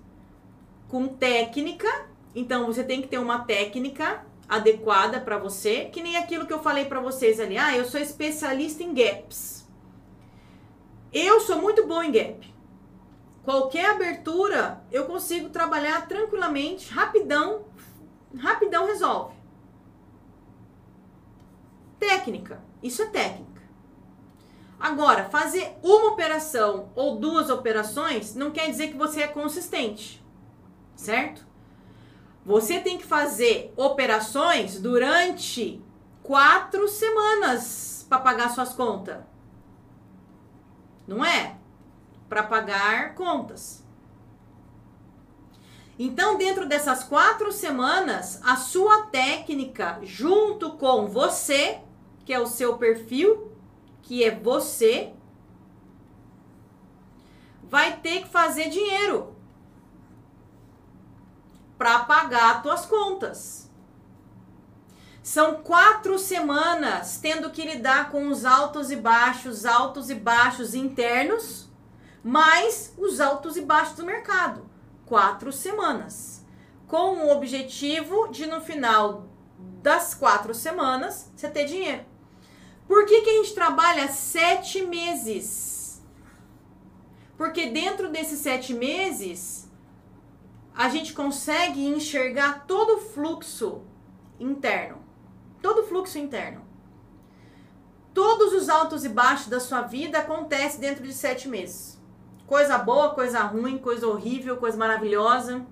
Com técnica. Então você tem que ter uma técnica adequada para você, que nem aquilo que eu falei para vocês ali. Ah, eu sou especialista em gaps. Eu sou muito bom em gap. Qualquer abertura eu consigo trabalhar tranquilamente, rapidão, rapidão resolve. Técnica, isso é técnica. Agora, fazer uma operação ou duas operações não quer dizer que você é consistente, certo? Você tem que fazer operações durante quatro semanas para pagar suas contas. Não é? Para pagar contas. Então, dentro dessas quatro semanas, a sua técnica, junto com você, que é o seu perfil, que é você, vai ter que fazer dinheiro para pagar as tuas contas. São quatro semanas tendo que lidar com os altos e baixos, altos e baixos internos, mais os altos e baixos do mercado. Quatro semanas. Com o objetivo de no final das quatro semanas você ter dinheiro. Por que, que a gente trabalha sete meses? Porque dentro desses sete meses a gente consegue enxergar todo o fluxo interno. Todo o fluxo interno. Todos os altos e baixos da sua vida acontecem dentro de sete meses. Coisa boa, coisa ruim, coisa horrível, coisa maravilhosa.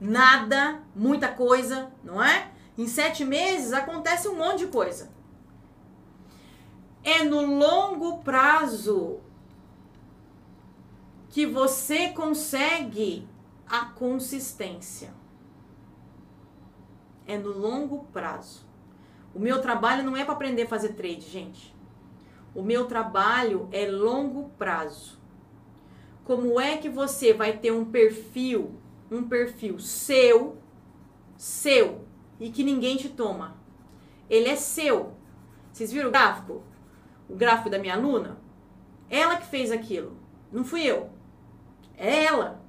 Nada, muita coisa, não é? Em sete meses acontece um monte de coisa. É no longo prazo que você consegue a consistência. É no longo prazo. O meu trabalho não é para aprender a fazer trade, gente. O meu trabalho é longo prazo. Como é que você vai ter um perfil, um perfil seu, seu, e que ninguém te toma? Ele é seu. Vocês viram o gráfico? O gráfico da minha aluna? Ela que fez aquilo. Não fui eu. É ela.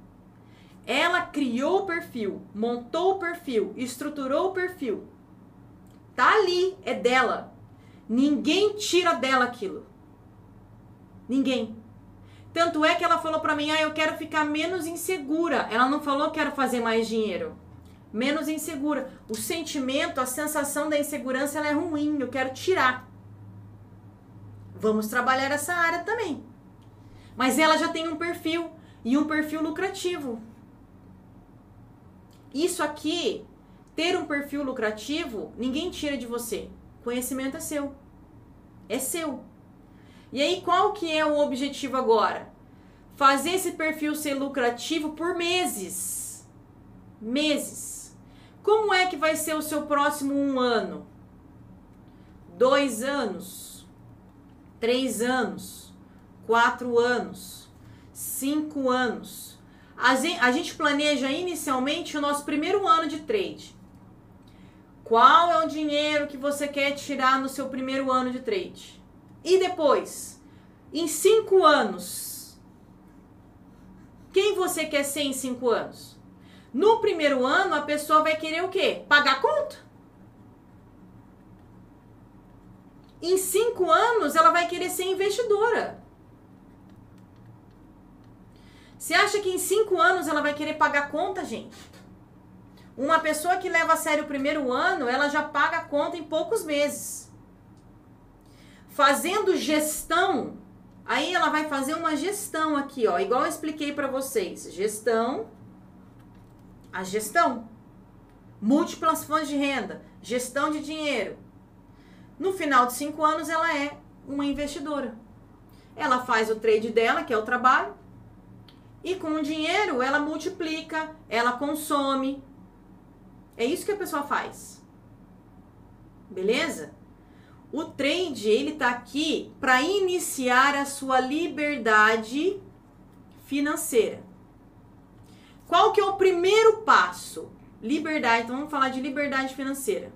Ela criou o perfil, montou o perfil, estruturou o perfil. Tá ali, é dela. Ninguém tira dela aquilo. Ninguém. Tanto é que ela falou para mim: "Ah, eu quero ficar menos insegura". Ela não falou quero fazer mais dinheiro. Menos insegura. O sentimento, a sensação da insegurança ela é ruim, eu quero tirar. Vamos trabalhar essa área também. Mas ela já tem um perfil e um perfil lucrativo. Isso aqui, ter um perfil lucrativo, ninguém tira de você. Conhecimento é seu. É seu. E aí, qual que é o objetivo agora? Fazer esse perfil ser lucrativo por meses. Meses. Como é que vai ser o seu próximo um ano? Dois anos? Três anos? Quatro anos? Cinco anos? A gente, planeja inicialmente o nosso primeiro ano de trade. Qual é o dinheiro que você quer tirar no seu primeiro ano de trade? E depois, em cinco anos, quem você quer ser em cinco anos? No primeiro ano, a pessoa vai querer o quê? Pagar conta. Em cinco anos, ela vai querer ser investidora. Você acha que em cinco anos ela vai querer pagar conta, gente? Uma pessoa que leva a sério o primeiro ano, ela já paga a conta em poucos meses. Fazendo gestão, aí ela vai fazer uma gestão aqui, ó, igual eu expliquei para vocês. Gestão, a gestão. Múltiplas fontes de renda, gestão de dinheiro. No final de cinco anos, ela é uma investidora. Ela faz o trade dela, que é o trabalho, e com o dinheiro ela multiplica, ela consome. É isso que a pessoa faz. Beleza? O trade, ele tá aqui para iniciar a sua liberdade financeira. Qual que é o primeiro passo? Liberdade. Então vamos falar de liberdade financeira.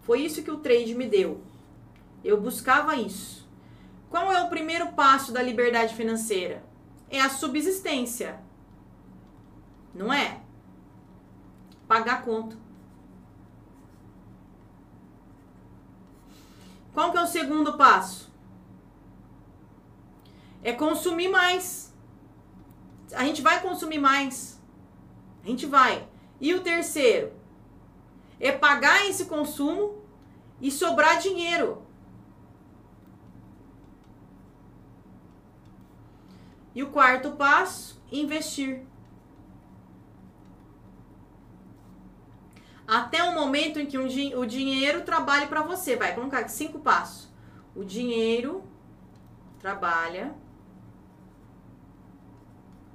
Foi isso que o trade me deu. Eu buscava isso. Qual é o primeiro passo da liberdade financeira? É a subsistência. Não é? Pagar conta. Qual que é o segundo passo? É consumir mais. A gente vai consumir mais. A gente vai. E o terceiro? É pagar esse consumo e sobrar dinheiro. E o quarto passo, investir. Até o momento em que o dinheiro trabalhe para você. Vai colocar aqui cinco passos. O dinheiro trabalha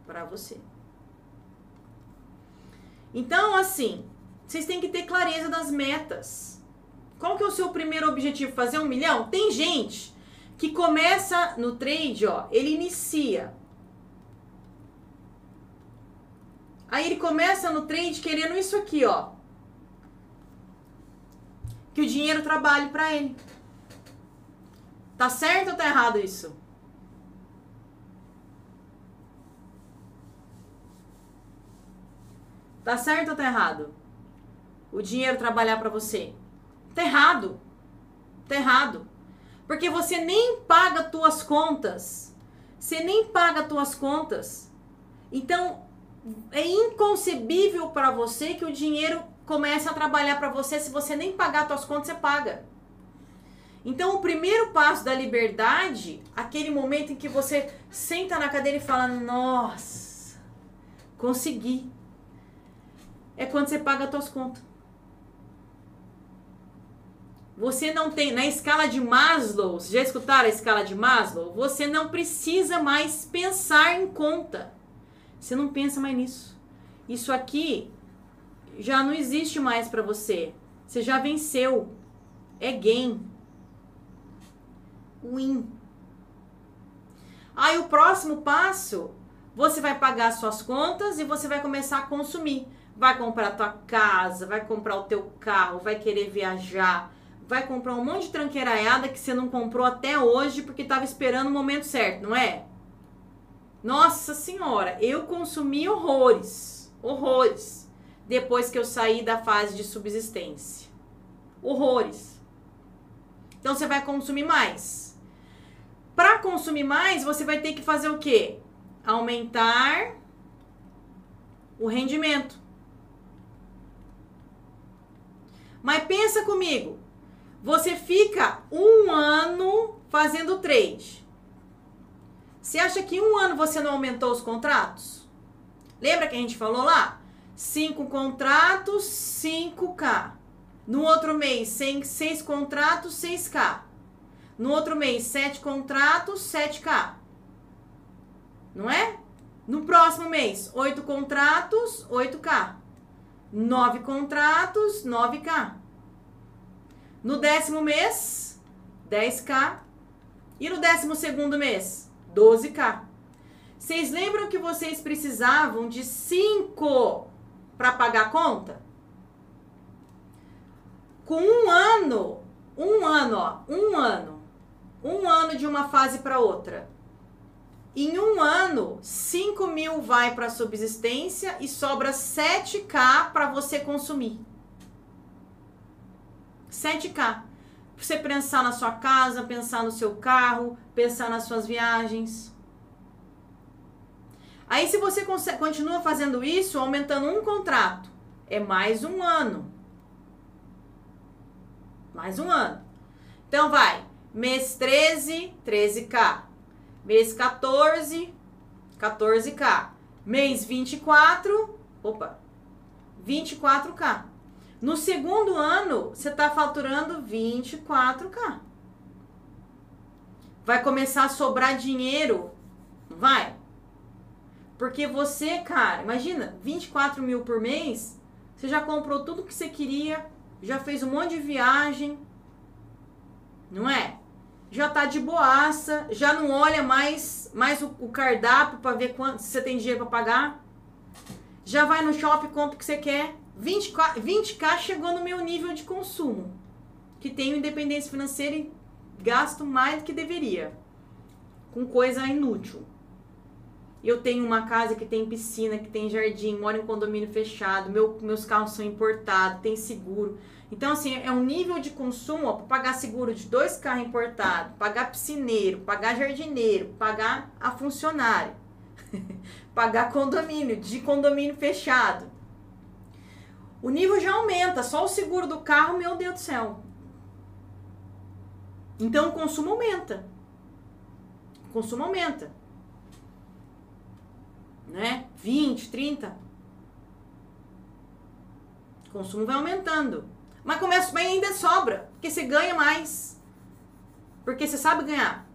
para você. Então, assim, vocês têm que ter clareza das metas. Qual que é o seu primeiro objetivo? Fazer um milhão? Tem gente que começa no trade, ó, ele inicia. Aí ele começa no trade querendo isso aqui, ó. Que o dinheiro trabalhe para ele. Tá certo ou tá errado isso? Tá certo ou tá errado? O dinheiro trabalhar para você. Tá errado. Tá errado. Porque você nem paga tuas contas. Você nem paga tuas contas. Então, é inconcebível para você que o dinheiro comece a trabalhar para você se você nem pagar suas contas, você paga. Então, o primeiro passo da liberdade, aquele momento em que você senta na cadeira e fala: "Nossa, consegui". É quando você paga as suas contas. Você não tem, na escala de Maslow, já escutaram a escala de Maslow? Você não precisa mais pensar em conta. Você não pensa mais nisso. Isso aqui já não existe mais para você. Você já venceu. É gain. Win. Aí o próximo passo, você vai pagar suas contas e você vai começar a consumir. Vai comprar a tua casa, vai comprar o teu carro, vai querer viajar, vai comprar um monte de tranqueiraiada que você não comprou até hoje porque estava esperando o momento certo, não é? Nossa senhora, eu consumi horrores, horrores, depois que eu saí da fase de subsistência. Horrores. Então você vai consumir mais. Para consumir mais, você vai ter que fazer o quê? Aumentar o rendimento. Mas pensa comigo, você fica um ano fazendo trade. Você acha que um ano você não aumentou os contratos? Lembra que a gente falou lá? Cinco contratos, 5K. No outro mês, seis contratos, 6K. No outro mês, sete contratos, 7K. Não é? No próximo mês, oito contratos, 8K. Nove contratos, 9K. No décimo mês, 10k. E no décimo segundo mês, 12k. Vocês lembram que vocês precisavam de 5 para pagar a conta? Com um ano, um ano, ó, um ano, um ano de uma fase para outra. Em um ano, 5 mil vai para subsistência e sobra 7k para você consumir. 7K. você pensar na sua casa, pensar no seu carro, pensar nas suas viagens. Aí, se você continua fazendo isso, aumentando um contrato, é mais um ano. Mais um ano. Então, vai. Mês 13, 13K. Mês 14, 14K. Mês 24, opa, 24K. No segundo ano, você está faturando 24K. Vai começar a sobrar dinheiro, vai? Porque você, cara, imagina, 24 mil por mês, você já comprou tudo que você queria, já fez um monte de viagem, não é? Já tá de boaça, já não olha mais, mais o, o cardápio para ver quanto se você tem dinheiro para pagar. Já vai no shopping, compra o que você quer. 20K, 20K chegou no meu nível de consumo, que tenho independência financeira e gasto mais do que deveria com coisa inútil. Eu tenho uma casa que tem piscina, que tem jardim, moro em condomínio fechado, meu, meus carros são importados, tem seguro. Então, assim, é um nível de consumo, para pagar seguro de dois carros importados, pagar piscineiro, pagar jardineiro, pagar a funcionária, [LAUGHS] pagar condomínio, de condomínio fechado. O nível já aumenta, só o seguro do carro, meu Deus do céu. Então, o consumo aumenta. O consumo aumenta né? 20, 30. O consumo vai aumentando. Mas começa bem ainda sobra, porque você ganha mais. Porque você sabe ganhar.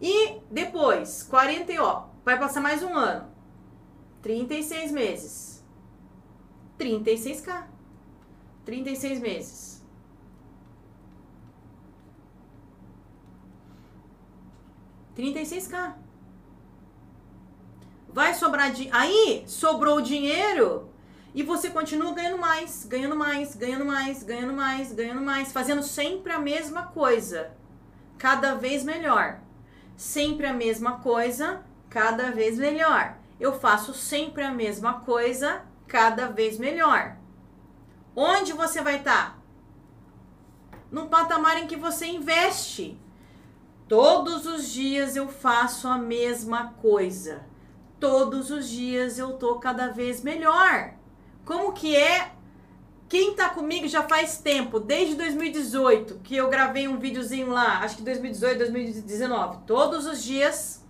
E depois, 40 ó, vai passar mais um ano. 36 meses. 36k. 36 meses. Trinta e seis K. Vai sobrar de aí sobrou dinheiro e você continua ganhando mais, ganhando mais, ganhando mais, ganhando mais, ganhando mais, fazendo sempre a mesma coisa, cada vez melhor. Sempre a mesma coisa, cada vez melhor. Eu faço sempre a mesma coisa, cada vez melhor. Onde você vai estar? Tá? Num patamar em que você investe. Todos os dias eu faço a mesma coisa todos os dias eu tô cada vez melhor. Como que é? Quem tá comigo já faz tempo, desde 2018, que eu gravei um videozinho lá, acho que 2018, 2019. Todos os dias,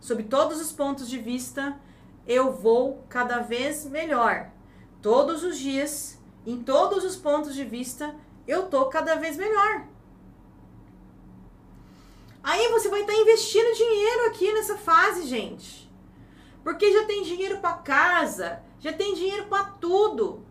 sob todos os pontos de vista, eu vou cada vez melhor. Todos os dias, em todos os pontos de vista, eu tô cada vez melhor. Aí você vai estar tá investindo dinheiro aqui nessa fase, gente. Porque já tem dinheiro para casa, já tem dinheiro para tudo.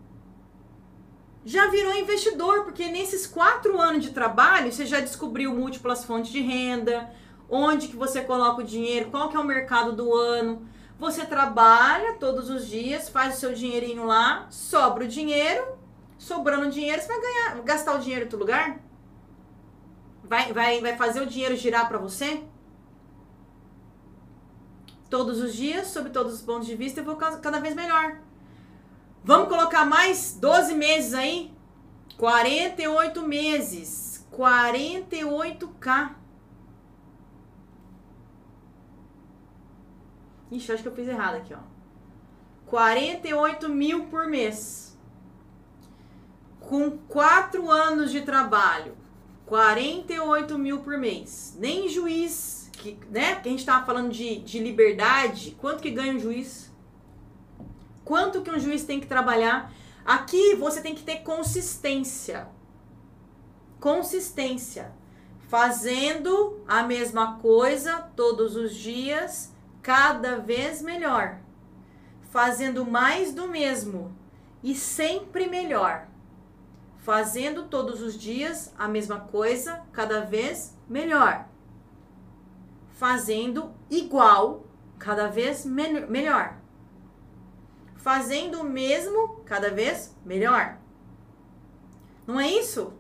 Já virou investidor, porque nesses quatro anos de trabalho você já descobriu múltiplas fontes de renda, onde que você coloca o dinheiro, qual que é o mercado do ano. Você trabalha todos os dias, faz o seu dinheirinho lá, sobra o dinheiro, sobrando dinheiro, você vai ganhar, gastar o dinheiro em outro lugar? Vai, vai, vai fazer o dinheiro girar para você? todos os dias, sob todos os pontos de vista, eu vou cada vez melhor. Vamos colocar mais 12 meses aí? 48 meses. 48k. Ixi, acho que eu fiz errado aqui, ó. 48 mil por mês. Com 4 anos de trabalho. 48 mil por mês. Nem juiz que, né? Que a gente estava falando de, de liberdade, quanto que ganha um juiz? Quanto que um juiz tem que trabalhar? Aqui você tem que ter consistência. Consistência. Fazendo a mesma coisa todos os dias, cada vez melhor. Fazendo mais do mesmo e sempre melhor. Fazendo todos os dias a mesma coisa, cada vez melhor fazendo igual, cada vez me melhor. Fazendo o mesmo, cada vez melhor. Não é isso?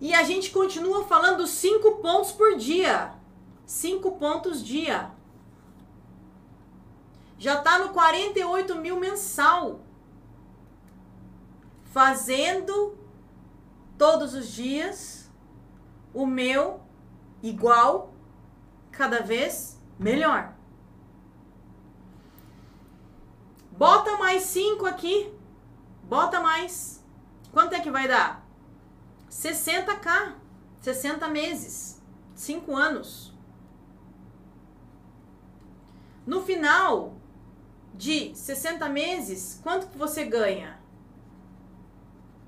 E a gente continua falando cinco pontos por dia. Cinco pontos dia. Já tá no 48 mil mensal. Fazendo todos os dias, o meu igual, cada vez melhor. Bota mais 5 aqui. Bota mais. Quanto é que vai dar? 60k. 60 meses. 5 anos. No final de 60 meses, quanto que você ganha?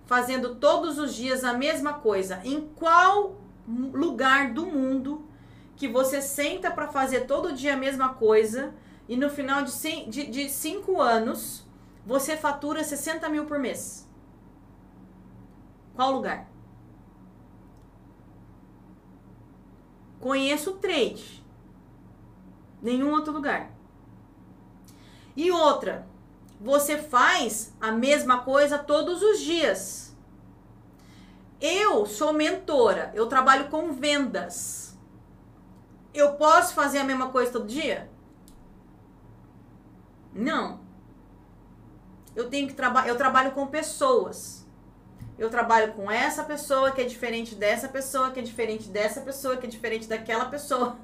Fazendo todos os dias a mesma coisa. Em qual lugar do mundo que você senta para fazer todo dia a mesma coisa e no final de, cinco, de, de cinco anos você fatura 60 mil por mês? Qual lugar? Conheço trade. Nenhum outro lugar. E outra, você faz a mesma coisa todos os dias. Eu sou mentora, eu trabalho com vendas. Eu posso fazer a mesma coisa todo dia? Não. Eu tenho que trabalhar, eu trabalho com pessoas. Eu trabalho com essa pessoa que é diferente dessa pessoa, que é diferente dessa pessoa, que é diferente daquela pessoa.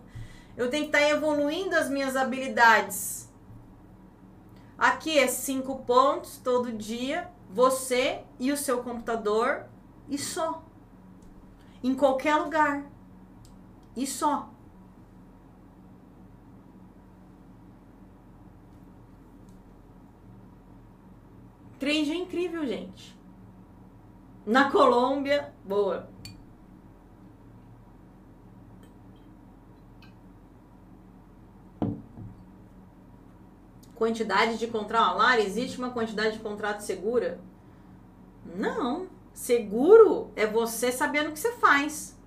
Eu tenho que estar tá evoluindo as minhas habilidades. Aqui é cinco pontos todo dia, você e o seu computador e só. Em qualquer lugar. E só. Trade é incrível, gente. Na Colômbia, boa. Quantidade de contrato, Lara, existe uma quantidade de contrato segura? Não. Seguro é você sabendo o que você faz.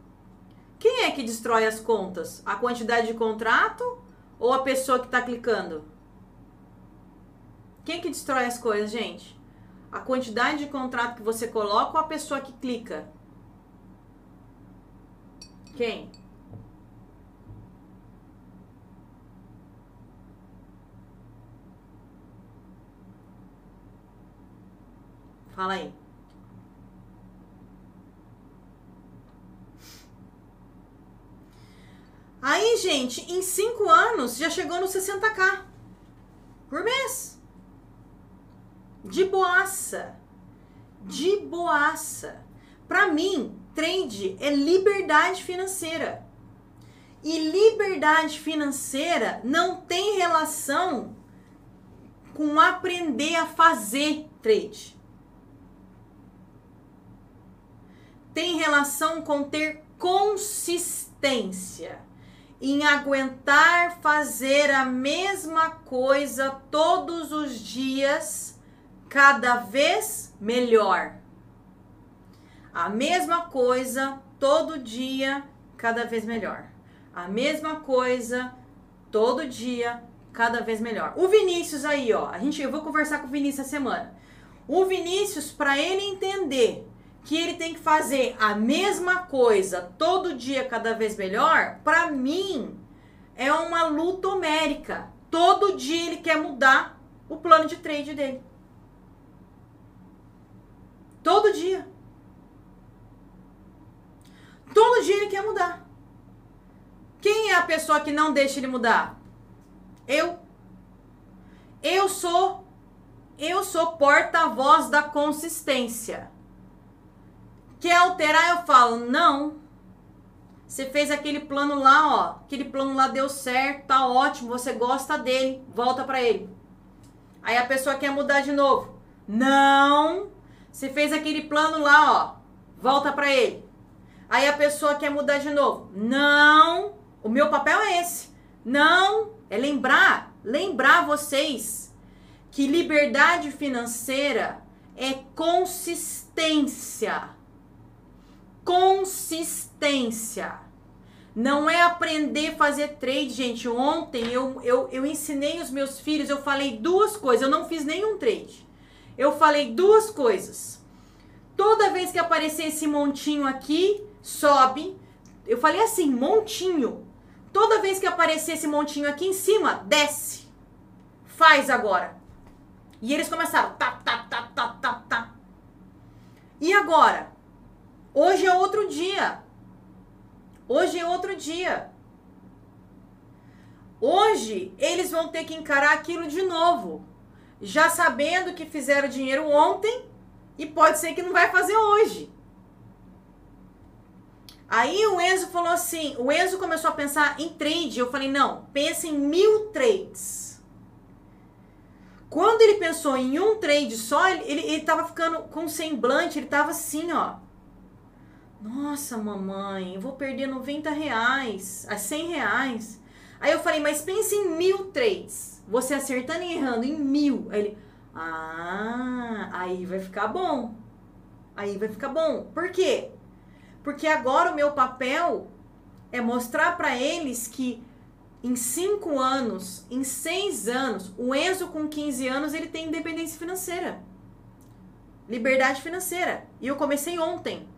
Quem é que destrói as contas? A quantidade de contrato ou a pessoa que está clicando? Quem que destrói as coisas, gente? a quantidade de contrato que você coloca ou a pessoa que clica? Quem? Fala aí. Aí, gente, em cinco anos já chegou no 60k por mês. De boaça. De boaça. Para mim, trade é liberdade financeira. E liberdade financeira não tem relação com aprender a fazer trade. Tem relação com ter consistência em aguentar fazer a mesma coisa todos os dias cada vez melhor. A mesma coisa todo dia, cada vez melhor. A mesma coisa todo dia, cada vez melhor. O Vinícius aí, ó, a gente eu vou conversar com o Vinícius essa semana. O Vinícius para ele entender que ele tem que fazer a mesma coisa todo dia, cada vez melhor, para mim é uma luta homérica. Todo dia ele quer mudar o plano de trade dele. Todo dia. Todo dia ele quer mudar. Quem é a pessoa que não deixa ele mudar? Eu. Eu sou eu sou porta-voz da consistência. Quer alterar, eu falo, não. Você fez aquele plano lá, ó. Aquele plano lá deu certo, tá ótimo, você gosta dele, volta para ele. Aí a pessoa quer mudar de novo. Não. Você fez aquele plano lá, ó. Volta para ele. Aí a pessoa quer mudar de novo. Não. O meu papel é esse. Não. É lembrar, lembrar vocês que liberdade financeira é consistência. Consistência. Não é aprender a fazer trade, gente. Ontem eu, eu, eu ensinei os meus filhos, eu falei duas coisas. Eu não fiz nenhum trade eu falei duas coisas. Toda vez que aparecer esse montinho aqui, sobe. Eu falei assim, montinho. Toda vez que aparecer esse montinho aqui em cima, desce. Faz agora. E eles começaram, tá, tá, tá, tá, tá, tá. E agora? Hoje é outro dia. Hoje é outro dia. Hoje eles vão ter que encarar aquilo de novo, já sabendo que fizeram dinheiro ontem e pode ser que não vai fazer hoje. Aí o Enzo falou assim: o Enzo começou a pensar em trade. Eu falei: não, pensa em mil trades. Quando ele pensou em um trade só, ele, ele, ele tava ficando com semblante, ele tava assim, ó. Nossa, mamãe, eu vou perder 90 reais, a 100 reais. Aí eu falei, mas pense em mil trades. Você acertando e errando em mil. Aí ele, ah, aí vai ficar bom. Aí vai ficar bom. Por quê? Porque agora o meu papel é mostrar para eles que em cinco anos, em seis anos, o Enzo com 15 anos, ele tem independência financeira. Liberdade financeira. E eu comecei ontem.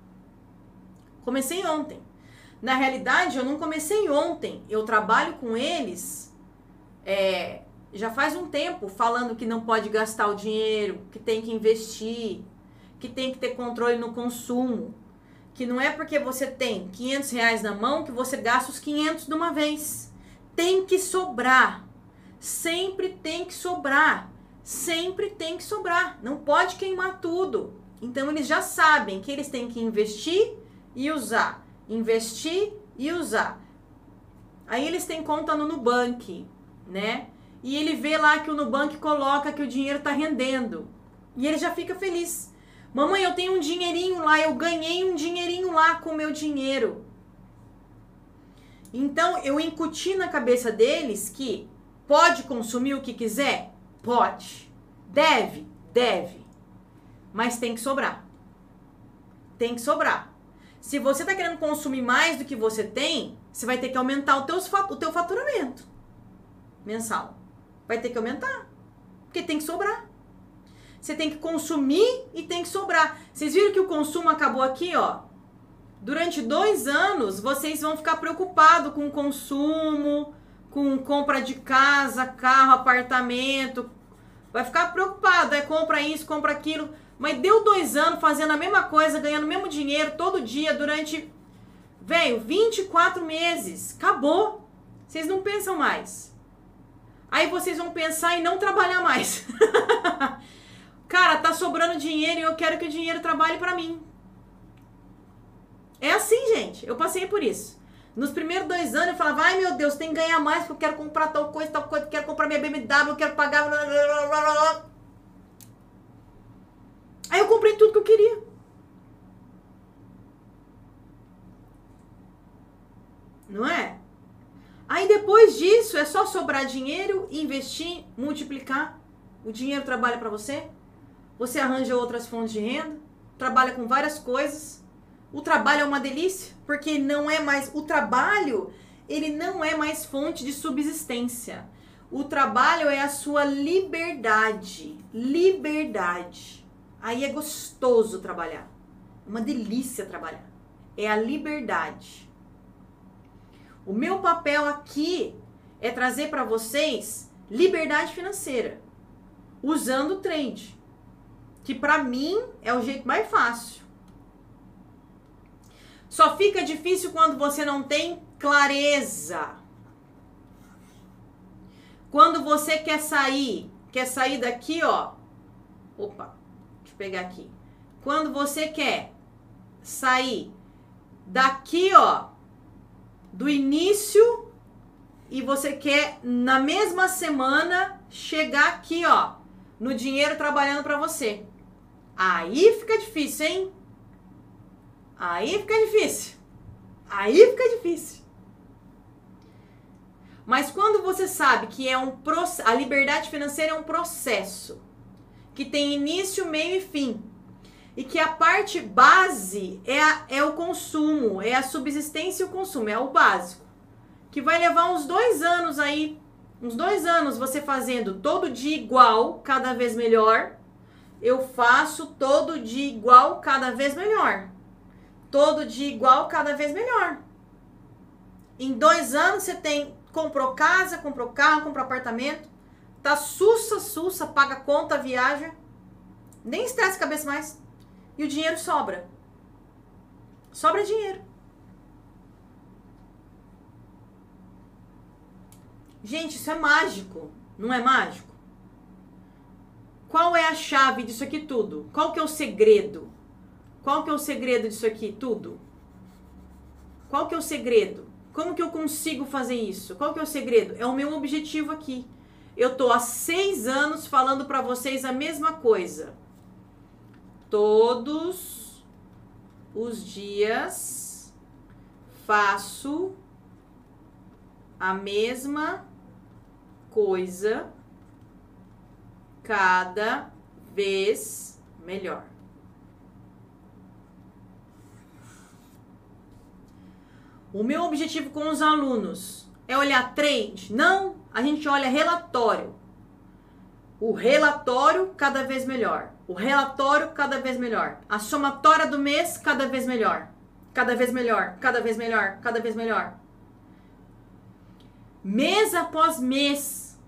Comecei ontem. Na realidade, eu não comecei ontem. Eu trabalho com eles é, já faz um tempo falando que não pode gastar o dinheiro, que tem que investir, que tem que ter controle no consumo. Que não é porque você tem 500 reais na mão que você gasta os 500 de uma vez. Tem que sobrar. Sempre tem que sobrar. Sempre tem que sobrar. Não pode queimar tudo. Então eles já sabem que eles têm que investir e usar, investir e usar. Aí eles têm conta no Nubank, né? E ele vê lá que o Nubank coloca que o dinheiro está rendendo. E ele já fica feliz. Mamãe, eu tenho um dinheirinho lá, eu ganhei um dinheirinho lá com o meu dinheiro. Então eu incuti na cabeça deles que pode consumir o que quiser? Pode. Deve? Deve. Mas tem que sobrar. Tem que sobrar. Se você está querendo consumir mais do que você tem, você vai ter que aumentar o, teus, o teu faturamento mensal. Vai ter que aumentar. Porque tem que sobrar. Você tem que consumir e tem que sobrar. Vocês viram que o consumo acabou aqui, ó. Durante dois anos, vocês vão ficar preocupados com o consumo, com compra de casa, carro, apartamento. Vai ficar preocupado, é compra isso, compra aquilo. Mas deu dois anos fazendo a mesma coisa, ganhando o mesmo dinheiro todo dia durante, velho, 24 meses. Acabou. Vocês não pensam mais. Aí vocês vão pensar em não trabalhar mais. [LAUGHS] Cara, tá sobrando dinheiro e eu quero que o dinheiro trabalhe para mim. É assim, gente. Eu passei por isso. Nos primeiros dois anos eu falava, ai meu Deus, tem que ganhar mais porque eu quero comprar tal coisa, tal coisa, quero comprar minha BMW, eu quero pagar. Blá, blá, blá, blá. Aí eu comprei tudo que eu queria. Não é? Aí depois disso é só sobrar dinheiro, investir, multiplicar. O dinheiro trabalha para você. Você arranja outras fontes de renda, trabalha com várias coisas. O trabalho é uma delícia, porque não é mais o trabalho, ele não é mais fonte de subsistência. O trabalho é a sua liberdade, liberdade. Aí é gostoso trabalhar. Uma delícia trabalhar. É a liberdade. O meu papel aqui é trazer para vocês liberdade financeira usando o trade, que para mim é o jeito mais fácil. Só fica difícil quando você não tem clareza. Quando você quer sair, quer sair daqui, ó. Opa, eu pegar aqui. Quando você quer sair daqui, ó, do início e você quer na mesma semana chegar aqui, ó, no dinheiro trabalhando para você. Aí fica difícil, hein? Aí fica difícil. Aí fica difícil. Mas quando você sabe que é um a liberdade financeira é um processo que tem início, meio e fim. E que a parte base é, a, é o consumo, é a subsistência e o consumo, é o básico. Que vai levar uns dois anos aí, uns dois anos você fazendo todo dia igual, cada vez melhor. Eu faço todo dia igual, cada vez melhor. Todo dia igual, cada vez melhor. Em dois anos você tem comprou casa, comprou carro, comprou apartamento, Tá sussa, sussa, paga conta, viaja. Nem estresse a cabeça mais. E o dinheiro sobra. sobra dinheiro. Gente, isso é mágico, não é mágico? Qual é a chave disso aqui tudo? Qual que é o segredo? Qual que é o segredo disso aqui tudo? Qual que é o segredo? Como que eu consigo fazer isso? Qual que é o segredo? É o meu objetivo aqui. Eu tô há seis anos falando para vocês a mesma coisa. Todos os dias faço a mesma coisa cada vez melhor. O meu objetivo com os alunos é olhar trade? Não, a gente olha relatório. O relatório cada vez melhor. O relatório cada vez melhor. A somatória do mês cada vez melhor. Cada vez melhor, cada vez melhor, cada vez melhor mês após mês,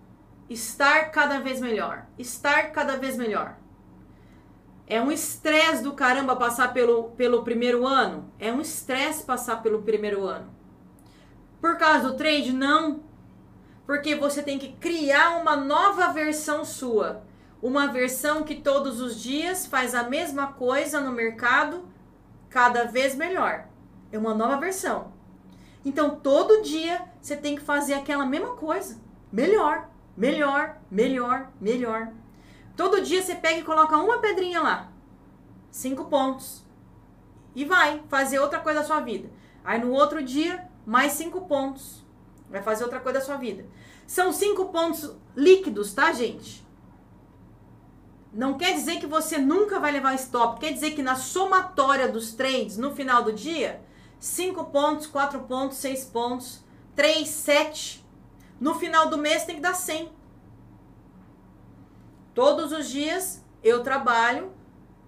estar cada vez melhor, estar cada vez melhor. É um estresse do caramba passar pelo, pelo primeiro ano? É um estresse passar pelo primeiro ano. Por causa do trade? Não. Porque você tem que criar uma nova versão sua. Uma versão que todos os dias faz a mesma coisa no mercado, cada vez melhor. É uma nova versão. Então, todo dia você tem que fazer aquela mesma coisa. Melhor, melhor, melhor, melhor. Todo dia você pega e coloca uma pedrinha lá. Cinco pontos. E vai fazer outra coisa da sua vida. Aí no outro dia, mais cinco pontos. Vai fazer outra coisa da sua vida. São cinco pontos líquidos, tá, gente? Não quer dizer que você nunca vai levar stop. Quer dizer que na somatória dos trades, no final do dia, 5 pontos, 4 pontos, 6 pontos, 3, 7. No final do mês tem que dar 100. Todos os dias eu trabalho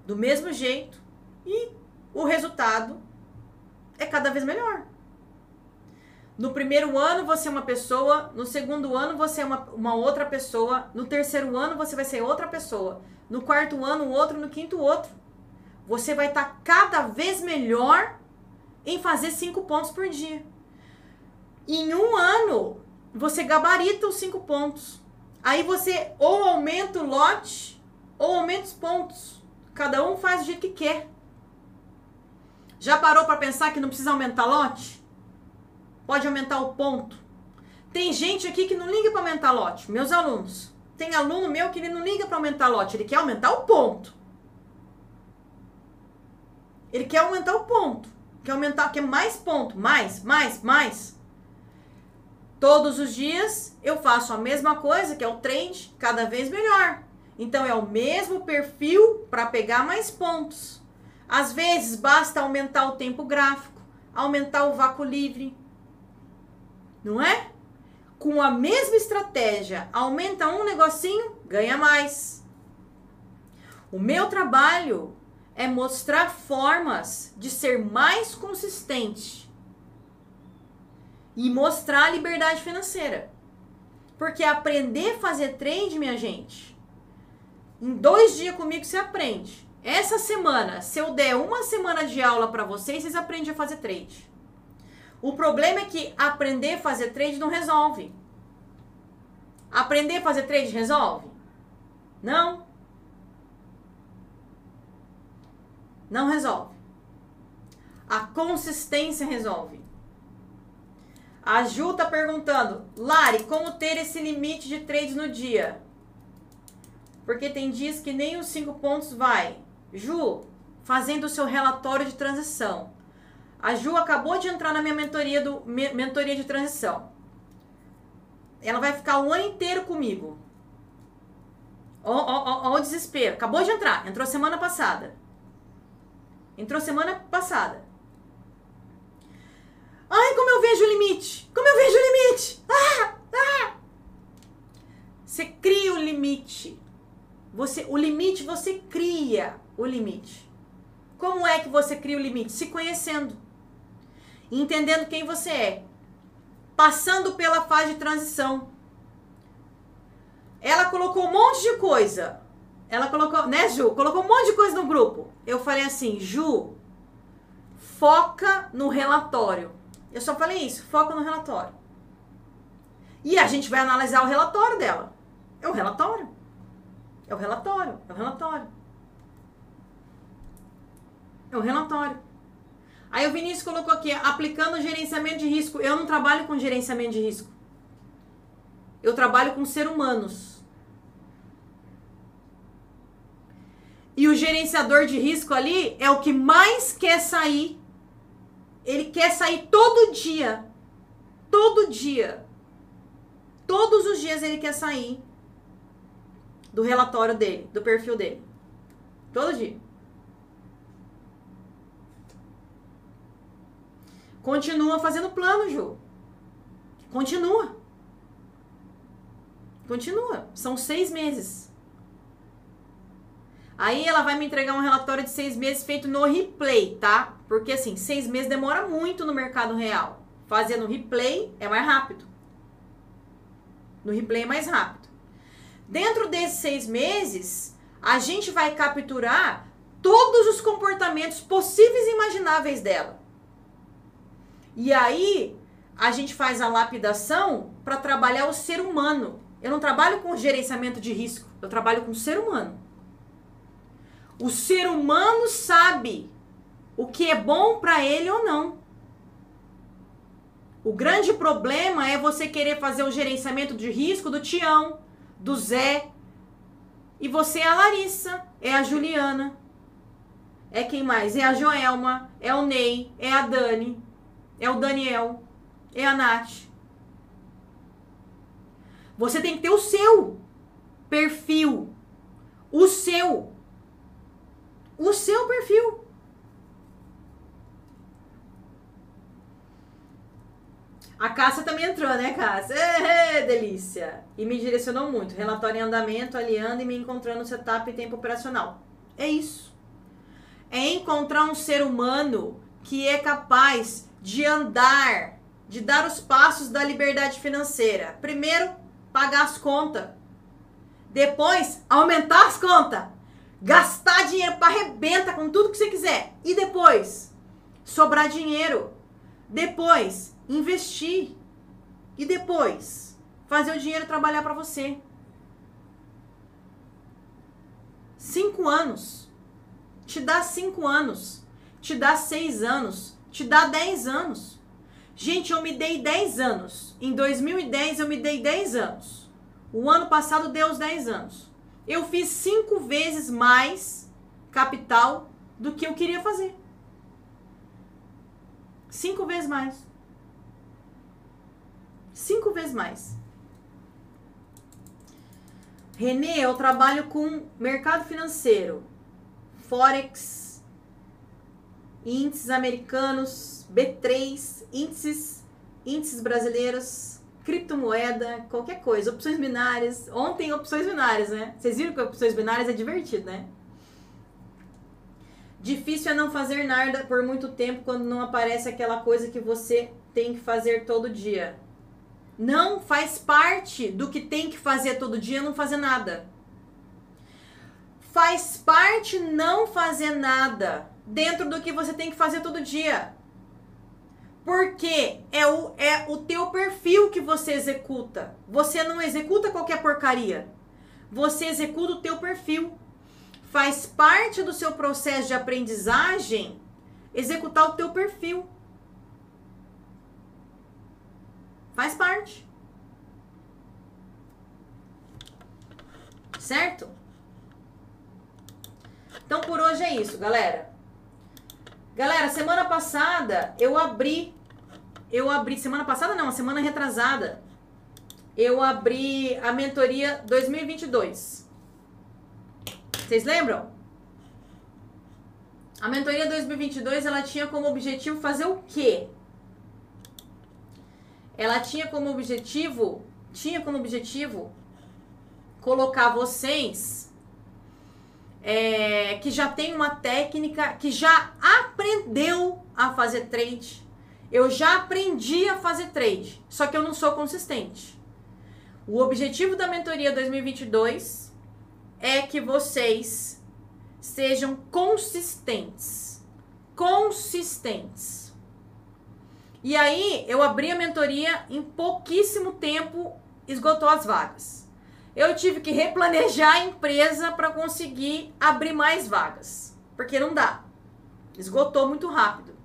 do mesmo jeito e o resultado é cada vez melhor. No primeiro ano você é uma pessoa, no segundo ano você é uma, uma outra pessoa, no terceiro ano você vai ser outra pessoa, no quarto ano outro, no quinto outro. Você vai estar tá cada vez melhor em fazer cinco pontos por dia. Em um ano, você gabarita os cinco pontos. Aí você ou aumenta o lote ou aumenta os pontos. Cada um faz do jeito que quer. Já parou para pensar que não precisa aumentar lote? Pode aumentar o ponto. Tem gente aqui que não liga para aumentar lote, meus alunos. Tem aluno meu que ele não liga para aumentar lote, ele quer aumentar o ponto. Ele quer aumentar o ponto. Quer aumentar, quer mais ponto, mais, mais, mais. Todos os dias eu faço a mesma coisa, que é o trend, cada vez melhor. Então é o mesmo perfil para pegar mais pontos. Às vezes basta aumentar o tempo gráfico, aumentar o vácuo livre. Não é? Com a mesma estratégia, aumenta um negocinho, ganha mais. O meu trabalho é mostrar formas de ser mais consistente e mostrar a liberdade financeira. Porque aprender a fazer trade, minha gente, em dois dias comigo você aprende. Essa semana, se eu der uma semana de aula para vocês, vocês aprendem a fazer trade. O problema é que aprender a fazer trade não resolve. Aprender a fazer trade resolve? Não. Não resolve. A consistência resolve. A Ju tá perguntando, Lari, como ter esse limite de trades no dia? Porque tem dias que nem os cinco pontos vai. Ju, fazendo o seu relatório de transição. A Ju acabou de entrar na minha mentoria, do, mentoria de transição. Ela vai ficar o ano inteiro comigo. Ó o desespero. Acabou de entrar, entrou semana passada. Entrou semana passada. Ai, como eu vejo o limite! Como eu vejo o limite! Ah! Ah! Você cria o limite. Você, o limite você cria o limite. Como é que você cria o limite? Se conhecendo. Entendendo quem você é. Passando pela fase de transição. Ela colocou um monte de coisa. Ela colocou, né, Ju? Colocou um monte de coisa no grupo. Eu falei assim, Ju, foca no relatório. Eu só falei isso, foca no relatório. E a gente vai analisar o relatório dela. É o relatório. É o relatório, é o relatório. É o relatório. Aí o Vinícius colocou aqui, aplicando gerenciamento de risco. Eu não trabalho com gerenciamento de risco. Eu trabalho com ser humanos. E o gerenciador de risco ali é o que mais quer sair. Ele quer sair todo dia. Todo dia. Todos os dias ele quer sair do relatório dele, do perfil dele. Todo dia. Continua fazendo plano, Ju. Continua. Continua. São seis meses. Aí ela vai me entregar um relatório de seis meses feito no replay, tá? Porque assim, seis meses demora muito no mercado real. Fazendo replay é mais rápido. No replay é mais rápido. Dentro desses seis meses, a gente vai capturar todos os comportamentos possíveis e imagináveis dela. E aí, a gente faz a lapidação para trabalhar o ser humano. Eu não trabalho com gerenciamento de risco, eu trabalho com o ser humano. O ser humano sabe o que é bom para ele ou não. O grande problema é você querer fazer o gerenciamento de risco do Tião, do Zé. E você é a Larissa, é a Juliana. É quem mais? É a Joelma, é o Ney, é a Dani, é o Daniel, é a Nath. Você tem que ter o seu perfil. O seu. O seu perfil. A Cássia também entrou, né, Cássia? É, delícia! E me direcionou muito. Relatório em andamento, aliando e me encontrando no setup e tempo operacional. É isso. É encontrar um ser humano que é capaz de andar, de dar os passos da liberdade financeira. Primeiro, pagar as contas. Depois, aumentar as contas. Gastar dinheiro para arrebenta com tudo que você quiser. E depois, sobrar dinheiro. Depois, investir e depois fazer o dinheiro trabalhar para você. Cinco anos. Te dá cinco anos. Te dá seis anos. Te dá dez anos. Gente, eu me dei dez anos. Em 2010 eu me dei dez anos. O ano passado deu os dez anos. Eu fiz cinco vezes mais capital do que eu queria fazer. Cinco vezes mais. Cinco vezes mais. Renê, eu trabalho com mercado financeiro, Forex, índices americanos, B3, índices, índices brasileiros, criptomoeda, qualquer coisa, opções binárias. Ontem, opções binárias, né? Vocês viram que opções binárias é divertido, né? Difícil é não fazer nada por muito tempo quando não aparece aquela coisa que você tem que fazer todo dia não faz parte do que tem que fazer todo dia não fazer nada. Faz parte não fazer nada dentro do que você tem que fazer todo dia. Porque é o, é o teu perfil que você executa. Você não executa qualquer porcaria. Você executa o teu perfil. Faz parte do seu processo de aprendizagem executar o teu perfil. Faz parte. Certo? Então por hoje é isso, galera. Galera, semana passada eu abri eu abri semana passada não, semana retrasada. Eu abri a mentoria 2022. Vocês lembram? A mentoria 2022 ela tinha como objetivo fazer o quê? ela tinha como objetivo, tinha como objetivo colocar vocês é, que já tem uma técnica, que já aprendeu a fazer trade. Eu já aprendi a fazer trade, só que eu não sou consistente. O objetivo da mentoria 2022 é que vocês sejam consistentes. consistentes. E aí eu abri a mentoria em pouquíssimo tempo esgotou as vagas. Eu tive que replanejar a empresa para conseguir abrir mais vagas, porque não dá. Esgotou muito rápido.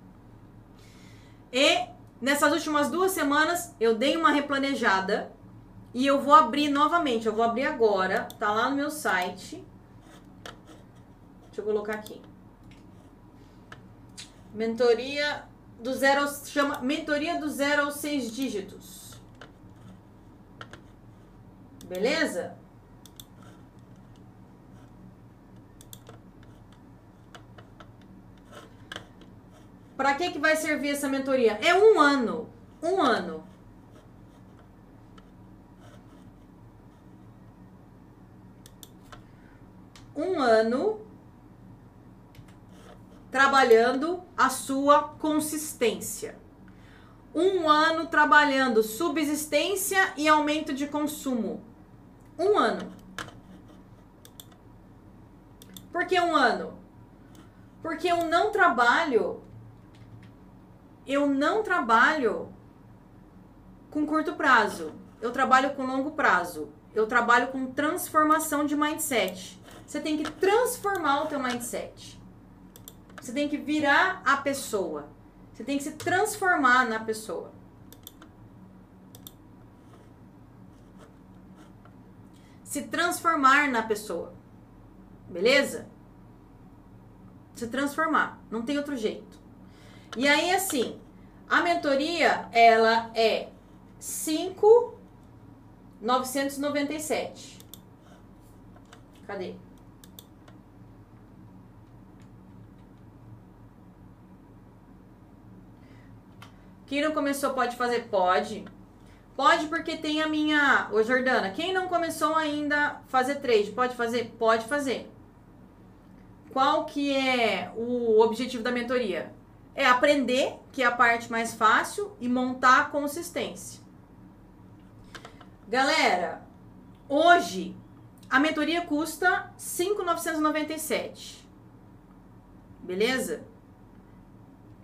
E nessas últimas duas semanas eu dei uma replanejada e eu vou abrir novamente. Eu vou abrir agora, tá lá no meu site. Deixa eu colocar aqui. Mentoria do zero chama mentoria do zero aos seis dígitos. Beleza? Para que que vai servir essa mentoria? É um ano, um ano. Um ano trabalhando a sua consistência. Um ano trabalhando subsistência e aumento de consumo. Um ano. Por que um ano? Porque eu não trabalho. Eu não trabalho com curto prazo. Eu trabalho com longo prazo. Eu trabalho com transformação de mindset. Você tem que transformar o teu mindset. Você tem que virar a pessoa. Você tem que se transformar na pessoa. Se transformar na pessoa. Beleza? Se transformar. Não tem outro jeito. E aí, assim, a mentoria, ela é 5,997. Cadê? Quem não começou pode fazer? Pode. Pode porque tem a minha. Ô Jordana, quem não começou ainda fazer trade, pode fazer? Pode fazer. Qual que é o objetivo da mentoria? É aprender, que é a parte mais fácil, e montar a consistência. Galera, hoje a mentoria custa 5,997. Beleza?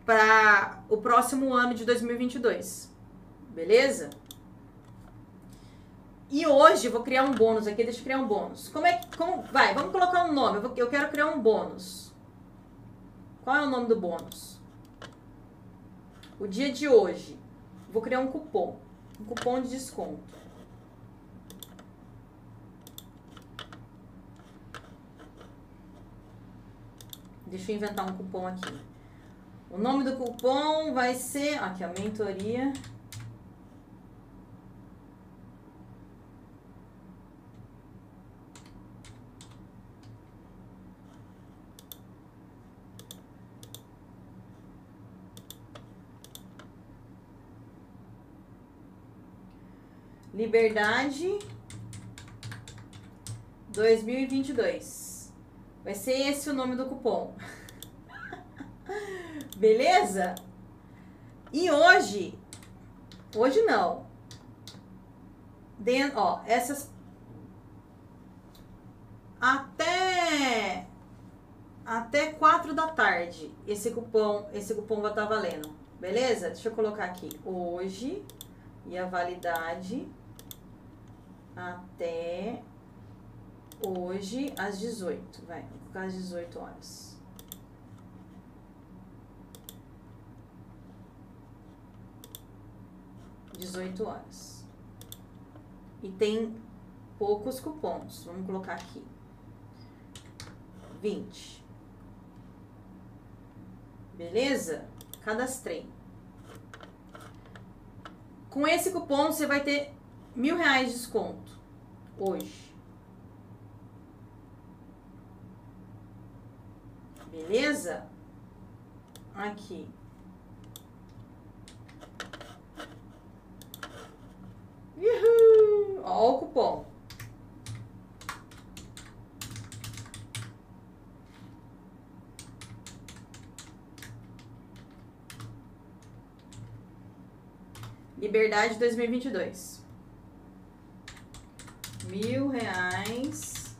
para o próximo ano de 2022. Beleza? E hoje vou criar um bônus aqui, deixa eu criar um bônus. Como é que. Como, vai, vamos colocar um nome. Eu, vou, eu quero criar um bônus. Qual é o nome do bônus? O dia de hoje. Vou criar um cupom. Um cupom de desconto. Deixa eu inventar um cupom aqui. O nome do cupom vai ser. Aqui, a mentoria. Liberdade 2022. Vai ser esse o nome do cupom. [LAUGHS] Beleza? E hoje, hoje não. Ó, essas até até 4 da tarde esse cupom, esse cupom vai estar tá valendo. Beleza? Deixa eu colocar aqui hoje e a validade até hoje às 18, vai, às 18 horas. 18 horas. E tem poucos cupons. Vamos colocar aqui. 20. Beleza? Cadastrei. Com esse cupom você vai ter mil reais de desconto hoje. Beleza? Aqui. Uhul! Ó o cupom. Liberdade 2022 mil reais.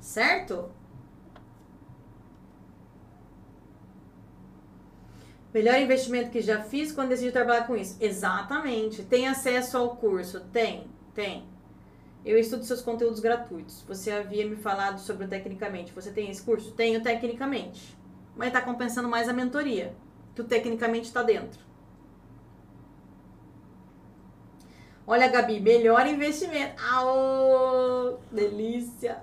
Certo? Melhor investimento que já fiz quando decidi trabalhar com isso. Exatamente. Tem acesso ao curso? Tem, tem. Eu estudo seus conteúdos gratuitos. Você havia me falado sobre o Tecnicamente. Você tem esse curso? Tenho Tecnicamente. Mas está compensando mais a mentoria, que o Tecnicamente está dentro. Olha, Gabi, melhor investimento. Ah, delícia.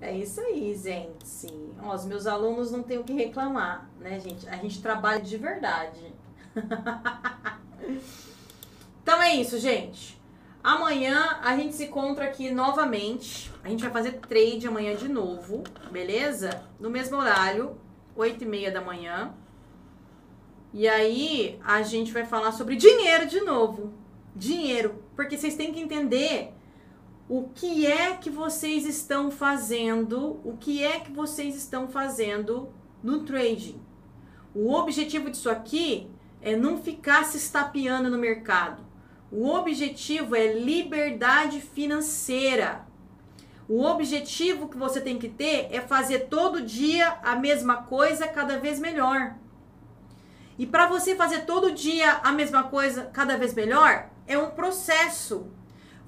É isso aí, gente. Ó, os meus alunos não têm o que reclamar, né, gente? A gente trabalha de verdade. [LAUGHS] então é isso, gente. Amanhã a gente se encontra aqui novamente. A gente vai fazer trade amanhã de novo, beleza? No mesmo horário, 8 e meia da manhã. E aí a gente vai falar sobre dinheiro de novo. Dinheiro. Porque vocês têm que entender o que é que vocês estão fazendo, o que é que vocês estão fazendo no trading. O objetivo disso aqui é não ficar se estapeando no mercado. O objetivo é liberdade financeira. O objetivo que você tem que ter é fazer todo dia a mesma coisa, cada vez melhor. E para você fazer todo dia a mesma coisa, cada vez melhor, é um processo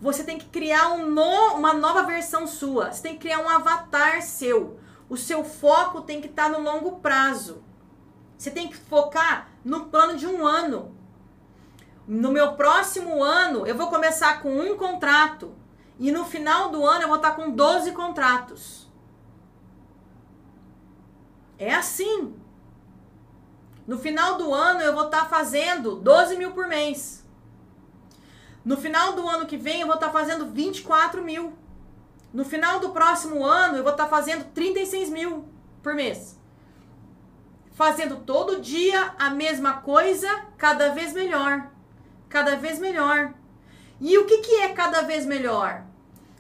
você tem que criar um no, uma nova versão sua. Você tem que criar um avatar seu. O seu foco tem que estar tá no longo prazo. Você tem que focar no plano de um ano. No meu próximo ano, eu vou começar com um contrato. E no final do ano, eu vou estar com 12 contratos. É assim. No final do ano, eu vou estar fazendo 12 mil por mês. No final do ano que vem, eu vou estar fazendo 24 mil. No final do próximo ano, eu vou estar fazendo 36 mil por mês. Fazendo todo dia a mesma coisa, cada vez melhor. Cada vez melhor. E o que, que é cada vez melhor?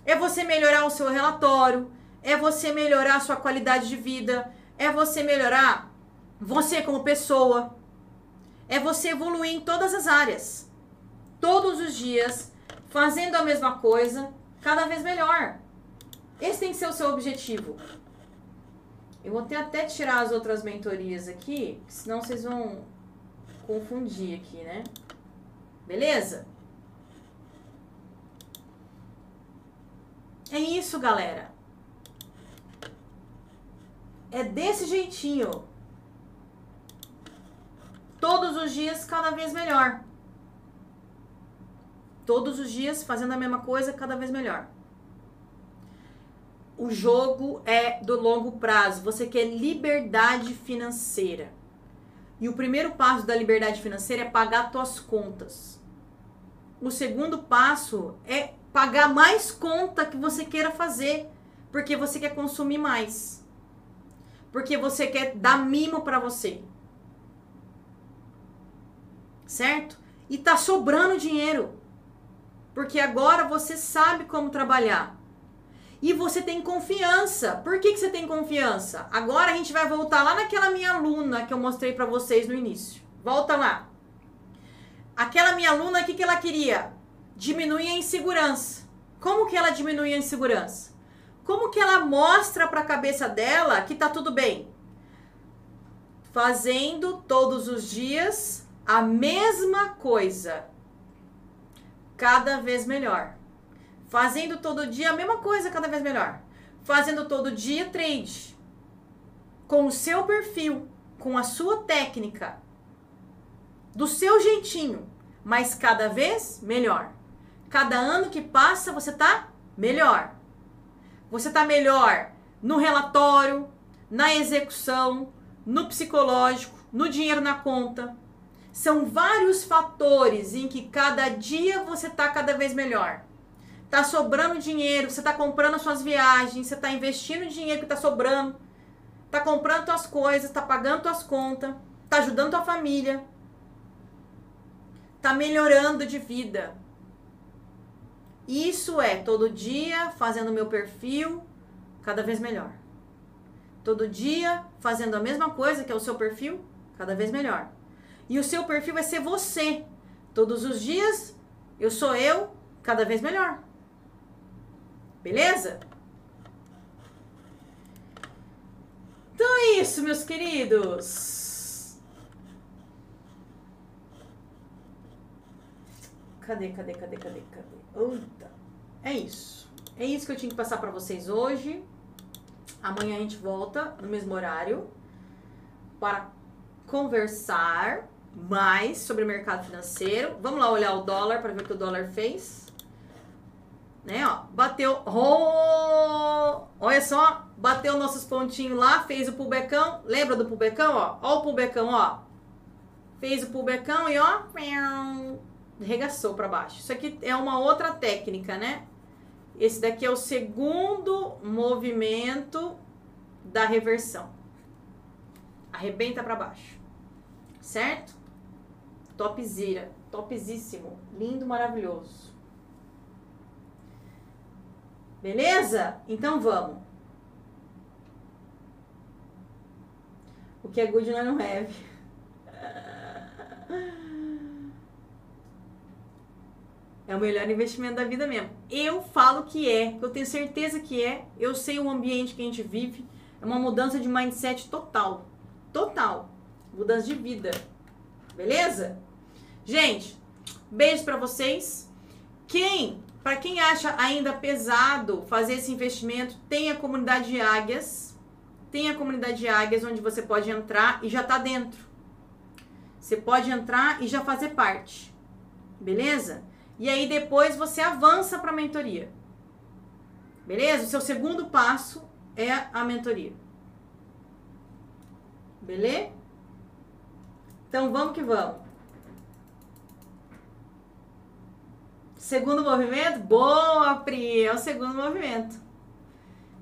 É você melhorar o seu relatório, é você melhorar a sua qualidade de vida, é você melhorar você como pessoa, é você evoluir em todas as áreas todos os dias, fazendo a mesma coisa, cada vez melhor. Esse tem que ser o seu objetivo. Eu vou até tirar as outras mentorias aqui, senão vocês vão confundir aqui, né? Beleza? É isso, galera. É desse jeitinho. Todos os dias, cada vez melhor todos os dias fazendo a mesma coisa, cada vez melhor. O jogo é do longo prazo. Você quer liberdade financeira. E o primeiro passo da liberdade financeira é pagar suas contas. O segundo passo é pagar mais conta que você queira fazer, porque você quer consumir mais. Porque você quer dar mimo para você. Certo? E tá sobrando dinheiro. Porque agora você sabe como trabalhar. E você tem confiança. Por que, que você tem confiança? Agora a gente vai voltar lá naquela minha aluna que eu mostrei para vocês no início. Volta lá. Aquela minha aluna, o que, que ela queria? Diminuir a insegurança. Como que ela diminui a insegurança? Como que ela mostra para a cabeça dela que tá tudo bem? Fazendo todos os dias a mesma coisa cada vez melhor. Fazendo todo dia a mesma coisa, cada vez melhor. Fazendo todo dia trade. Com o seu perfil, com a sua técnica, do seu jeitinho, mas cada vez melhor. Cada ano que passa, você tá melhor. Você tá melhor no relatório, na execução, no psicológico, no dinheiro na conta, são vários fatores em que cada dia você está cada vez melhor. Tá sobrando dinheiro, você está comprando as suas viagens, você está investindo dinheiro que está sobrando, tá comprando suas coisas, tá pagando suas contas, tá ajudando tua família, tá melhorando de vida. Isso é todo dia fazendo meu perfil cada vez melhor. Todo dia fazendo a mesma coisa que é o seu perfil cada vez melhor. E o seu perfil vai ser você. Todos os dias, eu sou eu, cada vez melhor. Beleza? Então é isso, meus queridos. Cadê, cadê, cadê, cadê, cadê? Eita. É isso. É isso que eu tinha que passar para vocês hoje. Amanhã a gente volta no mesmo horário para conversar mais sobre o mercado financeiro. Vamos lá olhar o dólar para ver o que o dólar fez. Né, ó, bateu, oh, olha só, bateu nossos pontinhos lá, fez o pulbecão, lembra do pulbecão, ó, ó o pulbecão, ó, fez o pulbecão e ó, regaçou para baixo. Isso aqui é uma outra técnica, né? Esse daqui é o segundo movimento da reversão. Arrebenta para baixo. Certo? Topzera, topzíssimo, lindo, maravilhoso. Beleza? Então vamos. O que é good não é have. [LAUGHS] É o melhor investimento da vida mesmo. Eu falo que é, eu tenho certeza que é. Eu sei o ambiente que a gente vive. É uma mudança de mindset total. Total. Mudança de vida. Beleza? Gente, beijo para vocês. Quem, para quem acha ainda pesado fazer esse investimento, tem a comunidade de águias. Tem a comunidade de águias onde você pode entrar e já tá dentro. Você pode entrar e já fazer parte. Beleza? E aí depois você avança para a mentoria. Beleza? O seu segundo passo é a mentoria. Beleza? Então vamos que vamos. Segundo movimento? Boa, Pri! É o segundo movimento.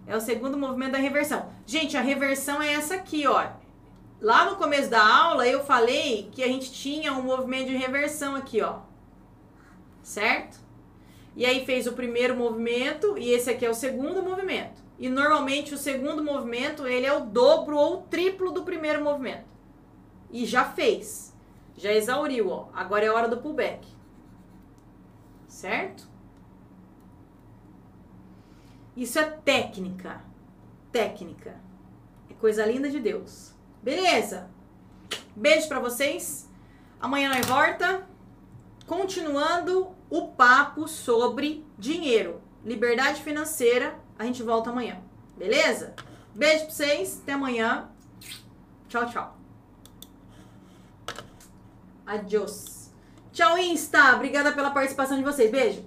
É o segundo movimento da reversão. Gente, a reversão é essa aqui, ó. Lá no começo da aula eu falei que a gente tinha um movimento de reversão aqui, ó certo? E aí fez o primeiro movimento e esse aqui é o segundo movimento. E normalmente o segundo movimento ele é o dobro ou o triplo do primeiro movimento. E já fez. Já exauriu, ó. Agora é hora do pullback. Certo? Isso é técnica. Técnica. É coisa linda de Deus. Beleza? Beijo para vocês. Amanhã nós volta. Continuando o papo sobre dinheiro, liberdade financeira. A gente volta amanhã, beleza? Beijo pra vocês, até amanhã. Tchau, tchau. Adiós. Tchau, Insta. Obrigada pela participação de vocês. Beijo.